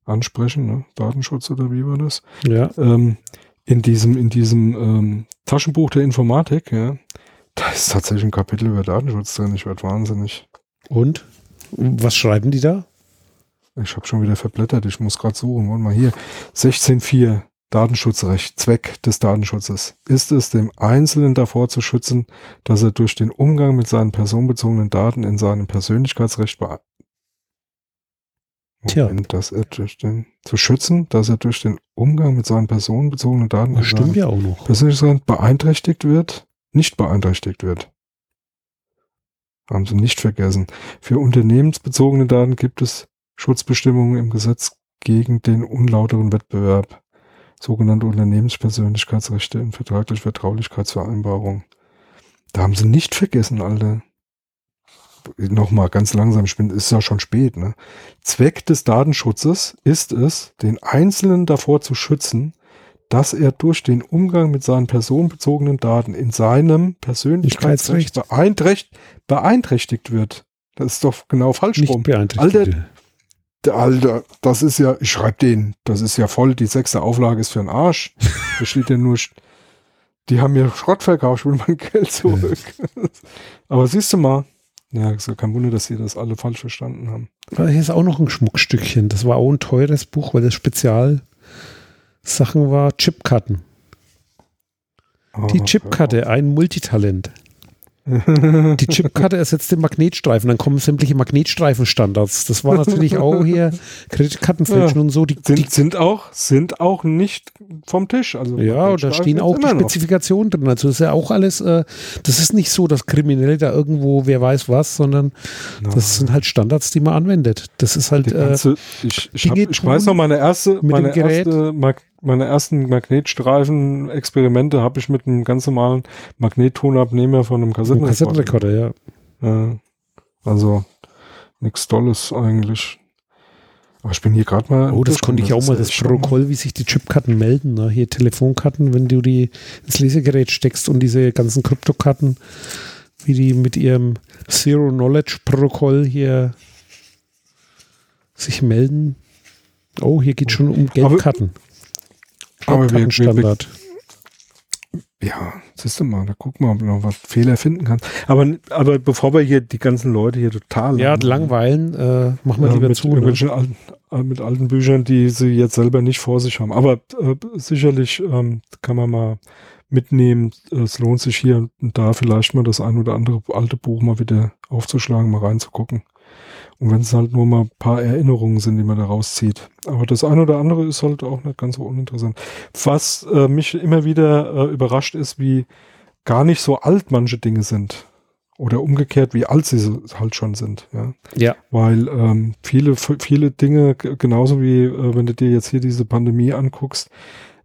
ansprechen, ne? Datenschutz oder wie war das? Ja. Ähm, in diesem, in diesem ähm, Taschenbuch der Informatik, ja, da ist tatsächlich ein Kapitel über Datenschutz drin. Ich werde wahnsinnig. Und? Was schreiben die da? Ich habe schon wieder verblättert. Ich muss gerade suchen. Wollen wir hier. 16.4. Datenschutzrecht, Zweck des Datenschutzes ist es, dem Einzelnen davor zu schützen, dass er durch den Umgang mit seinen personenbezogenen Daten in seinem Persönlichkeitsrecht Moment, dass er durch den, zu schützen, dass er durch den Umgang mit seinen personenbezogenen Daten das stimmt ja auch noch. Persönlichkeitsrecht beeinträchtigt wird, nicht beeinträchtigt wird. Haben Sie nicht vergessen. Für unternehmensbezogene Daten gibt es Schutzbestimmungen im Gesetz gegen den unlauteren Wettbewerb sogenannte Unternehmenspersönlichkeitsrechte in vertraglich Vertraulichkeitsvereinbarung. Da haben sie nicht vergessen, Alter. Nochmal ganz langsam, ich bin, ist ja schon spät, ne? Zweck des Datenschutzes ist es, den Einzelnen davor zu schützen, dass er durch den Umgang mit seinen personenbezogenen Daten in seinem Persönlichkeitsrecht beeinträchtigt, beeinträchtigt wird. Das ist doch genau falsch Nicht rum. Alter, Alter, das ist ja, ich schreibe den, das ist ja voll, die sechste Auflage ist für den Arsch. Da steht ja nur, die haben mir Schrott verkauft, ich will mein Geld zurück. Aber siehst du mal, Ja, ist ja kein Wunder, dass sie das alle falsch verstanden haben. Aber hier ist auch noch ein Schmuckstückchen. Das war auch ein teures Buch, weil das Spezialsachen war Chipkarten. Oh, Die Chipkarte, ein Multitalent. Die Chipkarte ersetzt den Magnetstreifen, dann kommen sämtliche Magnetstreifenstandards. Das war natürlich auch hier Kreditkartenfälschen ja. und so. Die, sind, die, sind, auch, sind auch nicht vom Tisch. Also ja, da stehen auch die Spezifikationen drin. Also das ist ja auch alles, äh, das ist nicht so, dass Kriminelle da irgendwo, wer weiß was, sondern no. das sind halt Standards, die man anwendet. Das ist halt. Ganze, äh, ich, ich, hab, ich weiß noch, meine erste, meine erste Mag meine ersten Magnetstreifen-Experimente habe ich mit einem ganz normalen Magnettonabnehmer von einem Kassettenrekorder. Kassettenrekorder, ja. ja. Also nichts Tolles eigentlich. Aber ich bin hier gerade mal. Oh, das konnte ich auch mal, das Protokoll, wie sich die Chipkarten melden. Ne? Hier Telefonkarten, wenn du die ins Lesegerät steckst und diese ganzen Kryptokarten, wie die mit ihrem Zero-Knowledge-Protokoll hier sich melden. Oh, hier geht schon um Geldkarten. Aber wir, wir, ja, siehst du mal, da gucken wir, ob du noch was Fehler finden kannst. Aber, aber bevor wir hier die ganzen Leute hier total ja, langweilen, äh, machen wir ja, lieber mit, zu. Ne? Alten, äh, mit alten Büchern, die sie jetzt selber nicht vor sich haben. Aber äh, sicherlich ähm, kann man mal mitnehmen. Es lohnt sich hier und da vielleicht mal das ein oder andere alte Buch mal wieder aufzuschlagen, mal reinzugucken. Und wenn es halt nur mal ein paar Erinnerungen sind, die man da rauszieht. Aber das eine oder andere ist halt auch nicht ganz so uninteressant. Was äh, mich immer wieder äh, überrascht ist, wie gar nicht so alt manche Dinge sind. Oder umgekehrt, wie alt sie halt schon sind. Ja. ja. Weil ähm, viele, viele Dinge, genauso wie äh, wenn du dir jetzt hier diese Pandemie anguckst,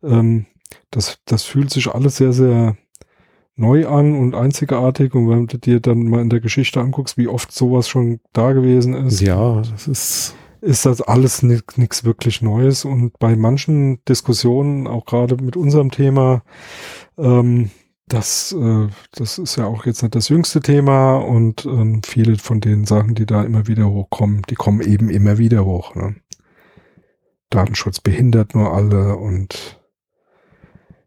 ähm, das, das fühlt sich alles sehr, sehr neu an und einzigartig. Und wenn du dir dann mal in der Geschichte anguckst, wie oft sowas schon da gewesen ist. Ja, das ist. Ist das alles nichts wirklich Neues. Und bei manchen Diskussionen, auch gerade mit unserem Thema, ähm, das, äh, das ist ja auch jetzt nicht das jüngste Thema und ähm, viele von den Sachen, die da immer wieder hochkommen, die kommen eben immer wieder hoch. Ne? Datenschutz behindert nur alle und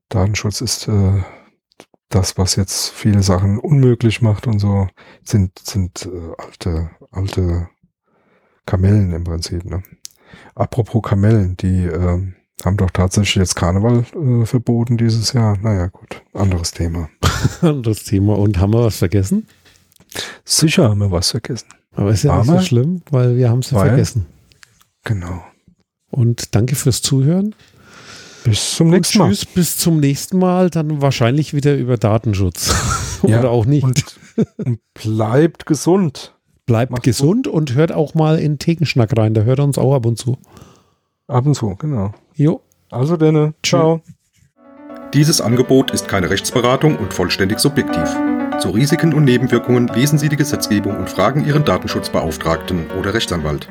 Datenschutz ist äh, das, was jetzt viele Sachen unmöglich macht und so, sind, sind äh, alte, alte Kamellen im Prinzip. Ne? Apropos Kamellen, die äh, haben doch tatsächlich jetzt Karneval äh, verboten dieses Jahr. Naja, gut, anderes Thema. anderes Thema. Und haben wir was vergessen? Sicher haben wir was vergessen. Aber ist ja nicht so schlimm, weil wir haben es ja vergessen. Genau. Und danke fürs Zuhören. Bis zum nächsten Mal. Tschüss, bis zum nächsten Mal. Dann wahrscheinlich wieder über Datenschutz. Oder ja, auch nicht. Und, und bleibt gesund. Bleibt Macht's gesund gut. und hört auch mal in Thekenschnack rein. Da hört er uns auch ab und zu. Ab und zu, genau. Jo. Also denn, ciao. Dieses Angebot ist keine Rechtsberatung und vollständig subjektiv. Zu Risiken und Nebenwirkungen lesen Sie die Gesetzgebung und fragen Ihren Datenschutzbeauftragten oder Rechtsanwalt.